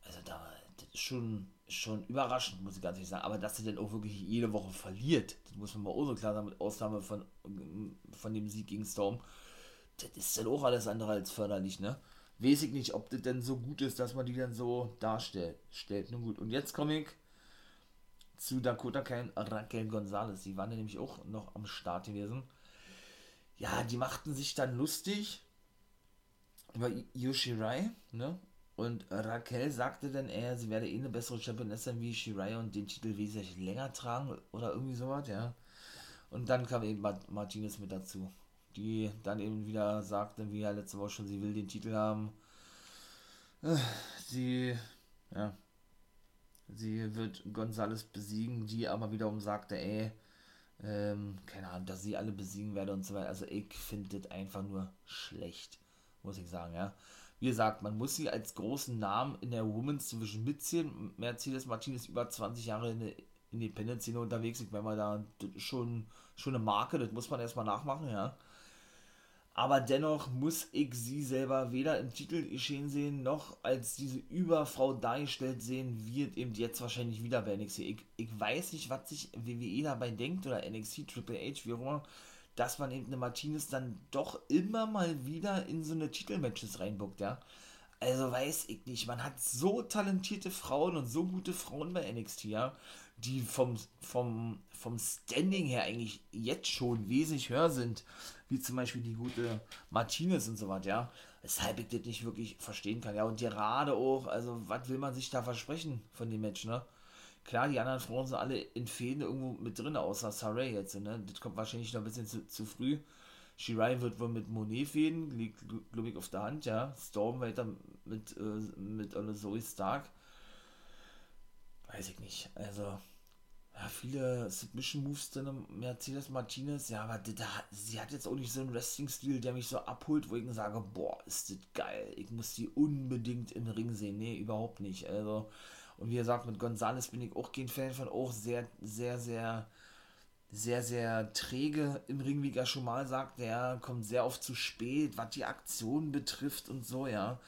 Speaker 3: Also da, ist schon, schon überraschend, muss ich ganz ehrlich sagen. Aber dass sie dann auch wirklich jede Woche verliert, das muss man mal auch so klar sagen, mit Ausnahme von, von dem Sieg gegen Storm, das ist dann auch alles andere als förderlich, ne? Weiß ich nicht, ob das denn so gut ist, dass man die dann so darstellt. Stellt. Nun gut. Und jetzt komme ich zu Dakota Kai Raquel Gonzalez. Die waren ja nämlich auch noch am Start gewesen. Ja, die machten sich dann lustig über Yoshirai, ne? Und Raquel sagte dann eher, sie werde eh eine bessere Championessin wie Shirai und den Titel wesentlich länger tragen oder irgendwie sowas, ja. Und dann kam eben Martinez mit dazu, die dann eben wieder sagte, wie ja letzte Woche schon, sie will den Titel haben. Sie, ja, sie wird Gonzales besiegen, die aber wiederum sagte, ey, ähm, keine Ahnung, dass sie alle besiegen werde und so weiter. Also ich finde das einfach nur schlecht, muss ich sagen, ja. Wie gesagt, man muss sie als großen Namen in der Women's Division mitziehen. Mercedes Martinez über 20 Jahre in der Independent-Szene unterwegs. Ich meine da schon, schon eine Marke, das muss man erstmal nachmachen, ja. Aber dennoch muss ich sie selber weder im Titelgeschehen sehen, noch als diese Überfrau dargestellt sehen, wird eben jetzt wahrscheinlich wieder bei NXT. Ich, ich weiß nicht, was sich WWE dabei denkt oder NXT, Triple H, wie auch immer dass man eben eine Martinez dann doch immer mal wieder in so eine Titelmatches reinbuckt, ja. Also weiß ich nicht, man hat so talentierte Frauen und so gute Frauen bei NXT, ja, die vom, vom, vom Standing her eigentlich jetzt schon wesentlich höher sind, wie zum Beispiel die gute Martinez und so was, ja. Weshalb ich das nicht wirklich verstehen kann, ja. Und gerade auch, also was will man sich da versprechen von dem Match, ne? Klar, die anderen Frauen sind alle in Fäden irgendwo mit drin, außer Saray jetzt. Ne? Das kommt wahrscheinlich noch ein bisschen zu, zu früh. Shirai wird wohl mit Monet fäden, liegt, glaube ich, auf der Hand, ja. Storm weiter mit, äh, mit äh, Zoe Stark. Weiß ich nicht. Also, ja, viele Submission-Moves drin, Mercedes Martinez, ja, aber da, sie hat jetzt auch nicht so einen Wrestling-Stil, der mich so abholt, wo ich sage, boah, ist das geil. Ich muss die unbedingt im Ring sehen. Nee, überhaupt nicht. Also, und wie gesagt, mit Gonzales bin ich auch kein Fan von, auch sehr, sehr, sehr, sehr, sehr träge im Ring, wie er schon mal sagt. Der kommt sehr oft zu spät, was die Aktion betrifft und so, ja.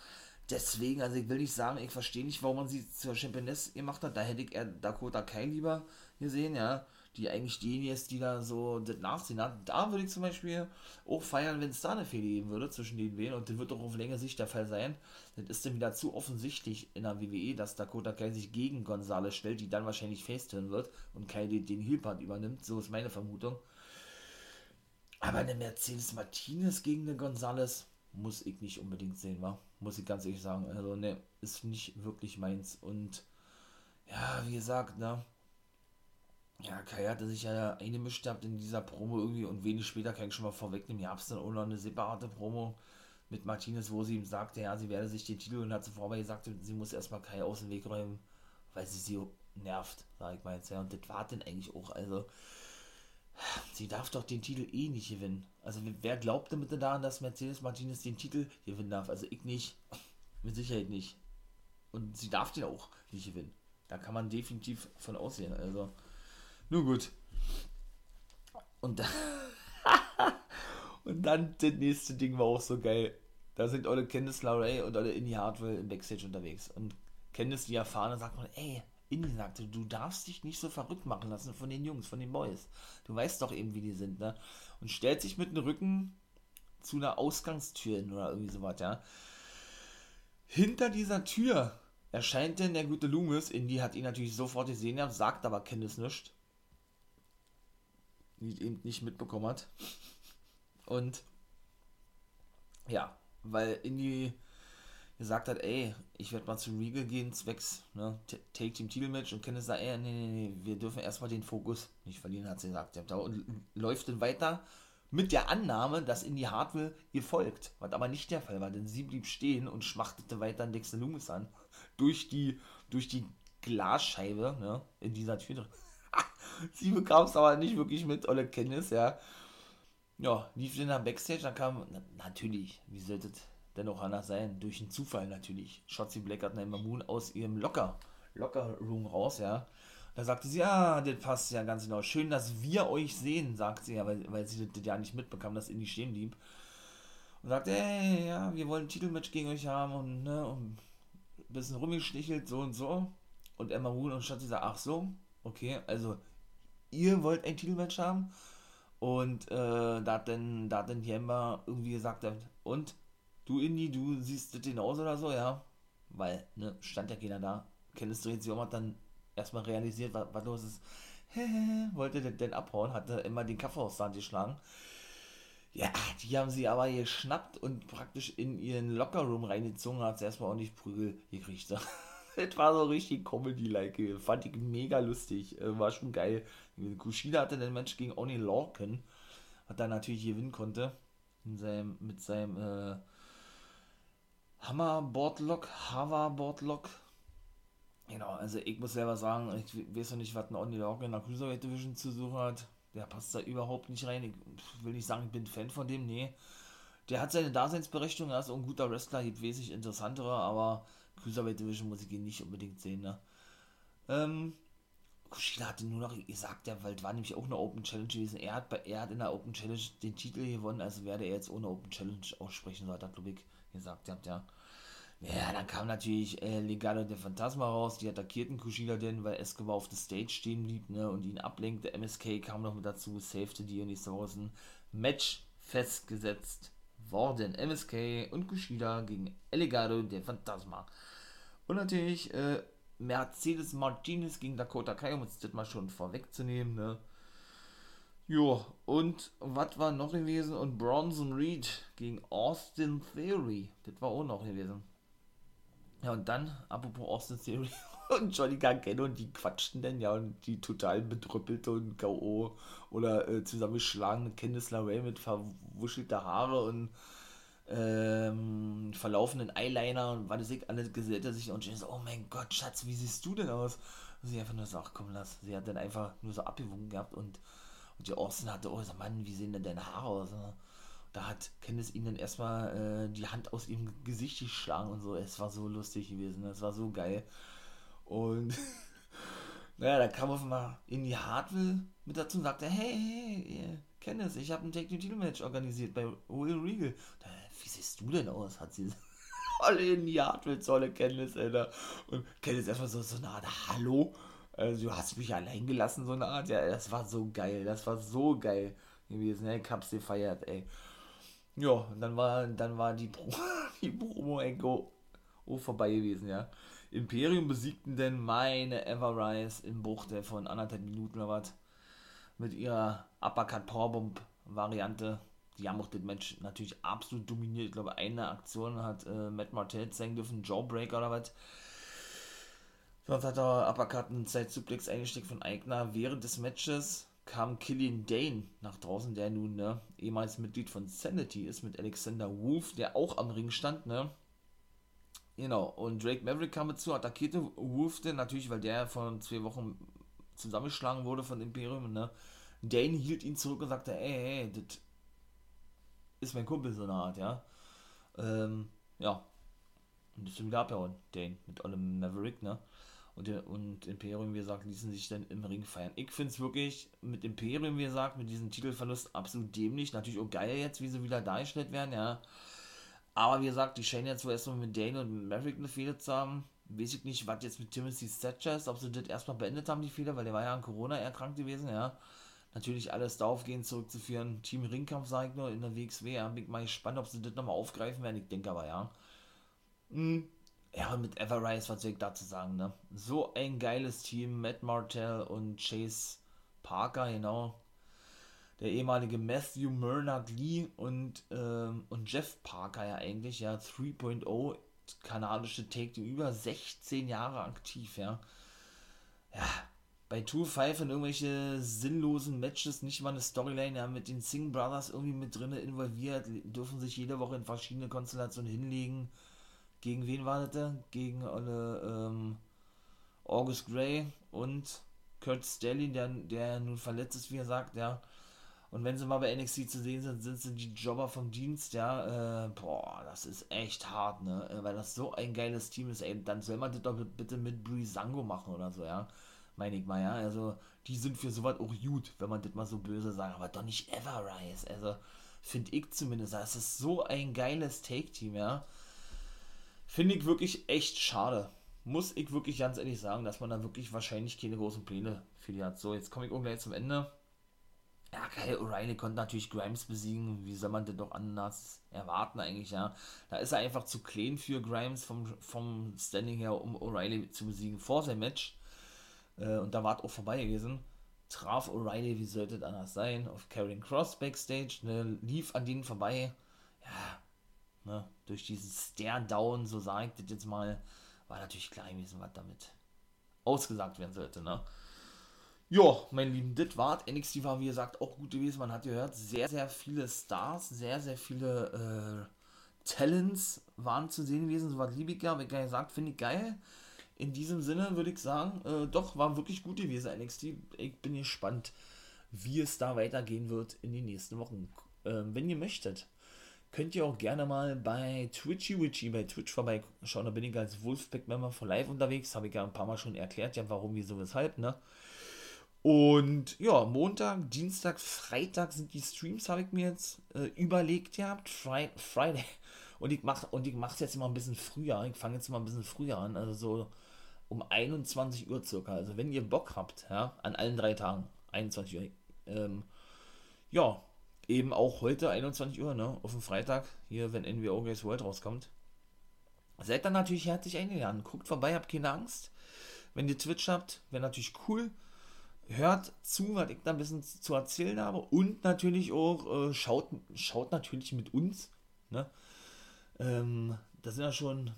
Speaker 3: Deswegen, also ich will nicht sagen, ich verstehe nicht, warum man sie zur Championess gemacht hat. Da hätte ich eher Dakota Kai lieber gesehen, ja die eigentlich diejenige ist, die da so das Nachsehen hat. Da würde ich zum Beispiel auch feiern, wenn es da eine Fehde geben würde zwischen den beiden und das wird doch auf längere Sicht der Fall sein. Das ist dann wieder zu offensichtlich in der WWE, dass Dakota Kai sich gegen Gonzales stellt, die dann wahrscheinlich faceturn wird und Kai den, Heelpart übernimmt. So ist meine Vermutung. Aber eine Mercedes Martinez gegen eine Gonzales muss ich nicht unbedingt sehen, wa? Muss ich ganz ehrlich sagen. Also, ne, ist nicht wirklich meins. Und ja, wie gesagt, ne, ja, Kai hatte sich ja eingemischt gehabt in dieser Promo irgendwie und wenig später kann ich schon mal vorwegnehmen, gab es dann auch noch eine separate Promo mit Martinez, wo sie ihm sagte, ja, sie werde sich den Titel und hat zuvor aber gesagt, sie muss erstmal Kai aus dem Weg räumen, weil sie sie nervt, sag ich mal jetzt, ja, und das war denn eigentlich auch, also sie darf doch den Titel eh nicht gewinnen. Also wer glaubt damit daran, dass Mercedes Martinez den Titel gewinnen darf? Also ich nicht, mit Sicherheit nicht. Und sie darf den auch nicht gewinnen. Da kann man definitiv von aussehen, also nun gut. Und dann, und dann das nächste Ding war auch so geil. Da sind alle Candice LeRae und alle Indy Hartwell im Backstage unterwegs. Und Candice, die erfahrene, sagt man, ey, Indy sagte, du darfst dich nicht so verrückt machen lassen von den Jungs, von den Boys. Du weißt doch eben, wie die sind, ne? Und stellt sich mit dem Rücken zu einer Ausgangstür hin oder irgendwie sowas, ja. Hinter dieser Tür erscheint denn der gute Loomis. Indy hat ihn natürlich sofort gesehen, sagt aber Candice nichts eben nicht mitbekommen hat. Und ja, weil Indy gesagt hat, ey, ich werde mal zu Regal gehen, zwecks ne, Take Team Titelmatch und Kenneth sagt, ey, nee, nee, nee, wir dürfen erstmal den Fokus nicht verlieren, hat sie gesagt. Und läuft dann weiter mit der Annahme, dass Indy Hartwell ihr folgt, was aber nicht der Fall war, denn sie blieb stehen und schmachtete weiter Dexter Loomis an, durch die, durch die Glasscheibe ne, in dieser Tür sie bekam es aber nicht wirklich mit, Olle Kenntnis, ja. Ja, lief dann am Backstage, dann kam, na, natürlich, wie sollte dennoch anders sein, durch einen Zufall natürlich. Shotzi Black hat Ember Moon aus ihrem Locker, Locker Room raus, ja. Da sagte sie, ja, das passt ja ganz genau. Schön, dass wir euch sehen, sagt sie ja, weil, weil sie das ja nicht mitbekam, dass Indy stehen blieb. Und sagte, hey, ja, wir wollen ein Titelmatch gegen euch haben und, ne, und ein bisschen rumgeschlichelt, so und so. Und Emma Moon und Shotzi sagt, ach so, okay, also ihr wollt ein Titelmatch haben? Und äh, da hat dann, da hat Emma irgendwie gesagt, und du Indy, du siehst das hinaus oder so, ja? Weil, ne, stand ja keiner da. Kenneth dreht sich um, hat dann erstmal realisiert, was, was los ist. wollte den, den abhauen, hatte immer den Kaffee aus der Hand geschlagen. Ja, die haben sie aber geschnappt und praktisch in ihren Lockerroom reingezogen, hat sie erstmal ordentlich Prügel gekriegt. das war so richtig Comedy-like. Fand ich mega lustig. Äh, war schon geil. Kushida hatte den Match gegen Oni Lorcan, hat dann natürlich gewinnen konnte. In seinem, mit seinem äh, Hammer Boardlock, Hava Boardlock. Genau, also ich muss selber sagen, ich weiß noch nicht, was ein Oni Lorcan in der Cruiserweight Division zu suchen hat. Der passt da überhaupt nicht rein. Ich will nicht sagen, ich bin Fan von dem, nee. Der hat seine Daseinsberechtigung, er ist auch ein guter Wrestler, gibt wesentlich interessantere, aber Cruiserweight Division muss ich ihn nicht unbedingt sehen, ne? Ähm, Kushida hatte nur noch gesagt, weil es war nämlich auch eine Open Challenge gewesen. Er hat, bei, er hat in der Open Challenge den Titel gewonnen, also werde er jetzt ohne Open Challenge aussprechen, so hat er, glaube ich, gesagt, ja, ja. Ja, dann kam natürlich äh, Legado der Phantasma raus, die attackierten Kushida denn, weil Escobar auf der Stage stehen blieb, ne, und ihn ablenkte. MSK kam noch mit dazu, safety die und nächste Woche ein Match festgesetzt worden. MSK und Kushida gegen Elegado der Phantasma. Und natürlich äh, Mercedes Martinez gegen Dakota Kai, um uns das mal schon vorwegzunehmen. Ne? Jo, und was war noch gewesen? Und Bronson Reed gegen Austin Theory. Das war auch noch gewesen. Ja, und dann, apropos Austin Theory und Johnny Gargano, und die quatschten denn ja und die total bedrüppelte und K.O. oder äh, zusammengeschlagene Candice LeRae mit verwuschelter Haare und ähm, verlaufenden Eyeliner und was ich alles gesellt er sich und ich so, oh mein Gott, Schatz, wie siehst du denn aus? Und sie einfach nur so, ach komm, lass. Sie hat dann einfach nur so abgewunken gehabt und, und die Austin hatte, oh, so Mann, wie sehen denn deine Haare aus? Und da hat Candice ihm dann erstmal äh, die Hand aus ihrem Gesicht geschlagen und so. Es war so lustig gewesen, es war so geil. Und naja, da kam auf einmal in die Hartwell mit dazu und sagte, hey, hey, hey Candice, ich habe ein Take-Two-Title-Match organisiert bei Will Regal. Da, wie siehst du denn aus? Hat sie alle in die Hartwell-Zolle Candice, Alter. Und Candice erstmal so, so eine Art Hallo. Also, du hast mich allein gelassen, so eine Art. Ja, das war so geil. Das war so geil gewesen. Ne? Ich hab's dir feiert, ey. Ja, und dann war, dann war die, Pro die Promo-Enko vorbei gewesen, ja. Imperium besiegten denn meine Everrise in Buchte von anderthalb Minuten oder was. Mit ihrer Uppercut Powerbomb Variante die haben auch den Match natürlich absolut dominiert. Ich glaube, eine Aktion hat äh, Matt Martell zeigen dürfen, Jawbreaker oder was. Sonst hat er Uppercut einen Zeitsuplex eingesteckt von Eigner. Während des Matches kam Killian Dane nach draußen, der nun ne, ehemals Mitglied von Sanity ist, mit Alexander Wolf, der auch am Ring stand, ne? Genau, und Drake Maverick kam dazu, attackierte Wolf denn natürlich, weil der von zwei Wochen zusammengeschlagen wurde von Imperium, ne? Dane hielt ihn zurück und sagte, ey, ey, das ist mein Kumpel so eine Art, ja. Ähm, ja. Und ist wieder abgehauen, Dane, mit allem Maverick, ne? Und, und Imperium, wie gesagt, ließen sich dann im Ring feiern. Ich finde es wirklich mit Imperium, wie gesagt, mit diesem Titelverlust absolut dämlich. Natürlich auch geil jetzt, wie sie wieder dargestellt werden, ja. Aber wie gesagt, die scheinen jetzt wohl erstmal mit Dane und Maverick eine Fehler zu haben. Weiß ich nicht, was jetzt mit Timothy Thatcher ist, ob sie das erstmal beendet haben, die Fehler, weil der war ja an Corona erkrankt gewesen, ja natürlich alles darauf gehen zurückzuführen. Team Ringkampf, sage ich nur, in der WXW. Ja, bin ich mal gespannt, ob sie das nochmal aufgreifen werden. Ich denke aber ja. Mhm. Ja, und mit Everrise, was soll ich dazu sagen, ne? So ein geiles Team, Matt Martell und Chase Parker, genau. Der ehemalige Matthew Murnard Lee und, ähm, und Jeff Parker ja eigentlich, ja, 3.0, kanadische Take, über 16 Jahre aktiv, ja. Ja, bei 2-5 in irgendwelche sinnlosen Matches nicht mal eine Storyline ja, mit den Singh Brothers irgendwie mit drin involviert, dürfen sich jede Woche in verschiedene Konstellationen hinlegen. Gegen wen war das da? Gegen alle ähm, August Gray und Kurt Stelly, der, der nun verletzt ist, wie er sagt, ja. Und wenn sie mal bei NXT zu sehen sind, sind sie die Jobber vom Dienst, ja. Äh, boah, das ist echt hart, ne? Äh, weil das so ein geiles Team ist, ey. Dann soll man das doch bitte mit Brisango machen oder so, ja. Meine ich mal, ja. Also, die sind für sowas auch gut, wenn man das mal so böse sagt. Aber doch nicht Everrise. Also, finde ich zumindest. Das ist so ein geiles Take-Team, ja. Finde ich wirklich echt schade. Muss ich wirklich ganz ehrlich sagen, dass man da wirklich wahrscheinlich keine großen Pläne für die hat. So, jetzt komme ich auch gleich zum Ende. Ja, Kyle O'Reilly konnte natürlich Grimes besiegen. Wie soll man denn doch anders erwarten eigentlich, ja? Da ist er einfach zu klein für Grimes vom, vom Standing her, um O'Reilly zu besiegen vor seinem Match. Äh, und da war es auch vorbei gewesen. Traf O'Reilly, wie sollte es anders sein, auf Karen Cross Backstage, ne, lief an denen vorbei. Ja, ne, durch diesen Stare-Down, so sage ich das jetzt mal, war natürlich klar gewesen, was damit ausgesagt werden sollte, ne? Ja, mein Lieben, das war NXT war wie gesagt auch gut gewesen. Man hat gehört, sehr, sehr viele Stars, sehr, sehr viele äh, Talents waren zu sehen gewesen. So was liebe ich ja, wie gesagt, finde ich geil. In diesem Sinne würde ich sagen, äh, doch, war wirklich gut gewesen NXT. Ich bin gespannt, wie es da weitergehen wird in den nächsten Wochen. Äh, wenn ihr möchtet, könnt ihr auch gerne mal bei Twitchy Witchy bei Twitch vorbeischauen. Da bin ich als Wolfpack-Member von Live unterwegs. Habe ich ja ein paar Mal schon erklärt, ja, warum, wieso, weshalb, ne? Und ja, Montag, Dienstag, Freitag sind die Streams, habe ich mir jetzt äh, überlegt gehabt. Fri Friday. Und ich mache und ich mache jetzt immer ein bisschen früher. Ich fange jetzt mal ein bisschen früher an, also so um 21 Uhr circa. Also wenn ihr Bock habt, ja, an allen drei Tagen, 21 Uhr. Ähm, ja, eben auch heute 21 Uhr, ne, auf dem Freitag, hier, wenn NWO Games World rauskommt. Seid dann natürlich herzlich eingeladen. Guckt vorbei, habt keine Angst. Wenn ihr Twitch habt, wäre natürlich cool hört zu, was ich da ein bisschen zu erzählen habe und natürlich auch äh, schaut, schaut natürlich mit uns. Ne? Ähm, da sind ja schon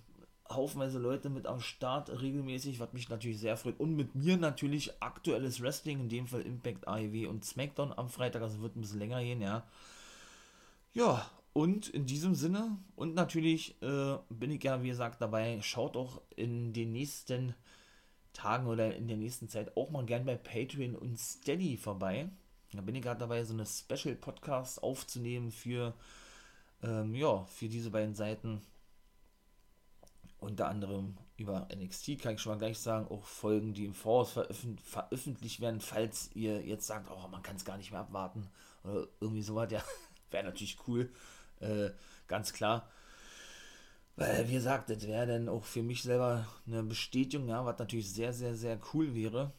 Speaker 3: haufenweise Leute mit am Start regelmäßig, was mich natürlich sehr freut. Und mit mir natürlich aktuelles Wrestling, in dem Fall Impact AEW und SmackDown am Freitag, also wird ein bisschen länger gehen, ja. Ja, und in diesem Sinne, und natürlich äh, bin ich ja, wie gesagt, dabei, schaut auch in den nächsten Tagen oder in der nächsten Zeit auch mal gern bei Patreon und Steady vorbei. Da bin ich gerade dabei, so eine Special-Podcast aufzunehmen für, ähm, ja, für diese beiden Seiten. Unter anderem über NXT kann ich schon mal gleich sagen, auch Folgen, die im Voraus veröffent veröffentlicht werden, falls ihr jetzt sagt, oh, man kann es gar nicht mehr abwarten oder irgendwie sowas, ja, wäre natürlich cool, äh, ganz klar. Weil, wie gesagt, das wäre dann auch für mich selber eine Bestätigung, ja, was natürlich sehr, sehr, sehr cool wäre.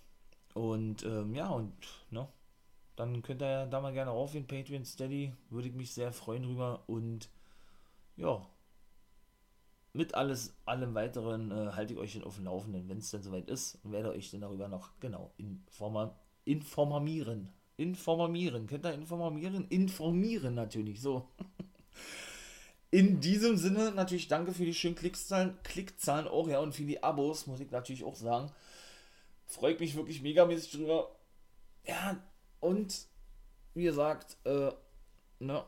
Speaker 3: Und ähm, ja, und ne, dann könnt ihr da mal gerne raufgehen, Patreon Steady, würde ich mich sehr freuen drüber. Und ja, mit alles, allem weiteren äh, halte ich euch dann auf dem Laufenden, wenn es dann soweit ist und werde euch dann darüber noch genau informa informieren. Informieren, könnt ihr informieren? Informieren natürlich, so. In diesem Sinne natürlich danke für die schönen Klickzahlen, Klickzahlen auch, ja, und für die Abos, muss ich natürlich auch sagen. Freut mich wirklich megamäßig drüber. Ja, und wie gesagt, äh, ne,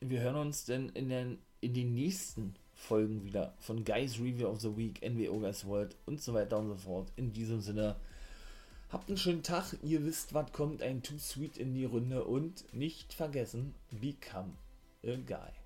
Speaker 3: wir hören uns denn in den, in den nächsten Folgen wieder von Guys Review of the Week, NWO Guys World und so weiter und so fort. In diesem Sinne, habt einen schönen Tag, ihr wisst, was kommt, ein Too Sweet in die Runde und nicht vergessen, become a guy.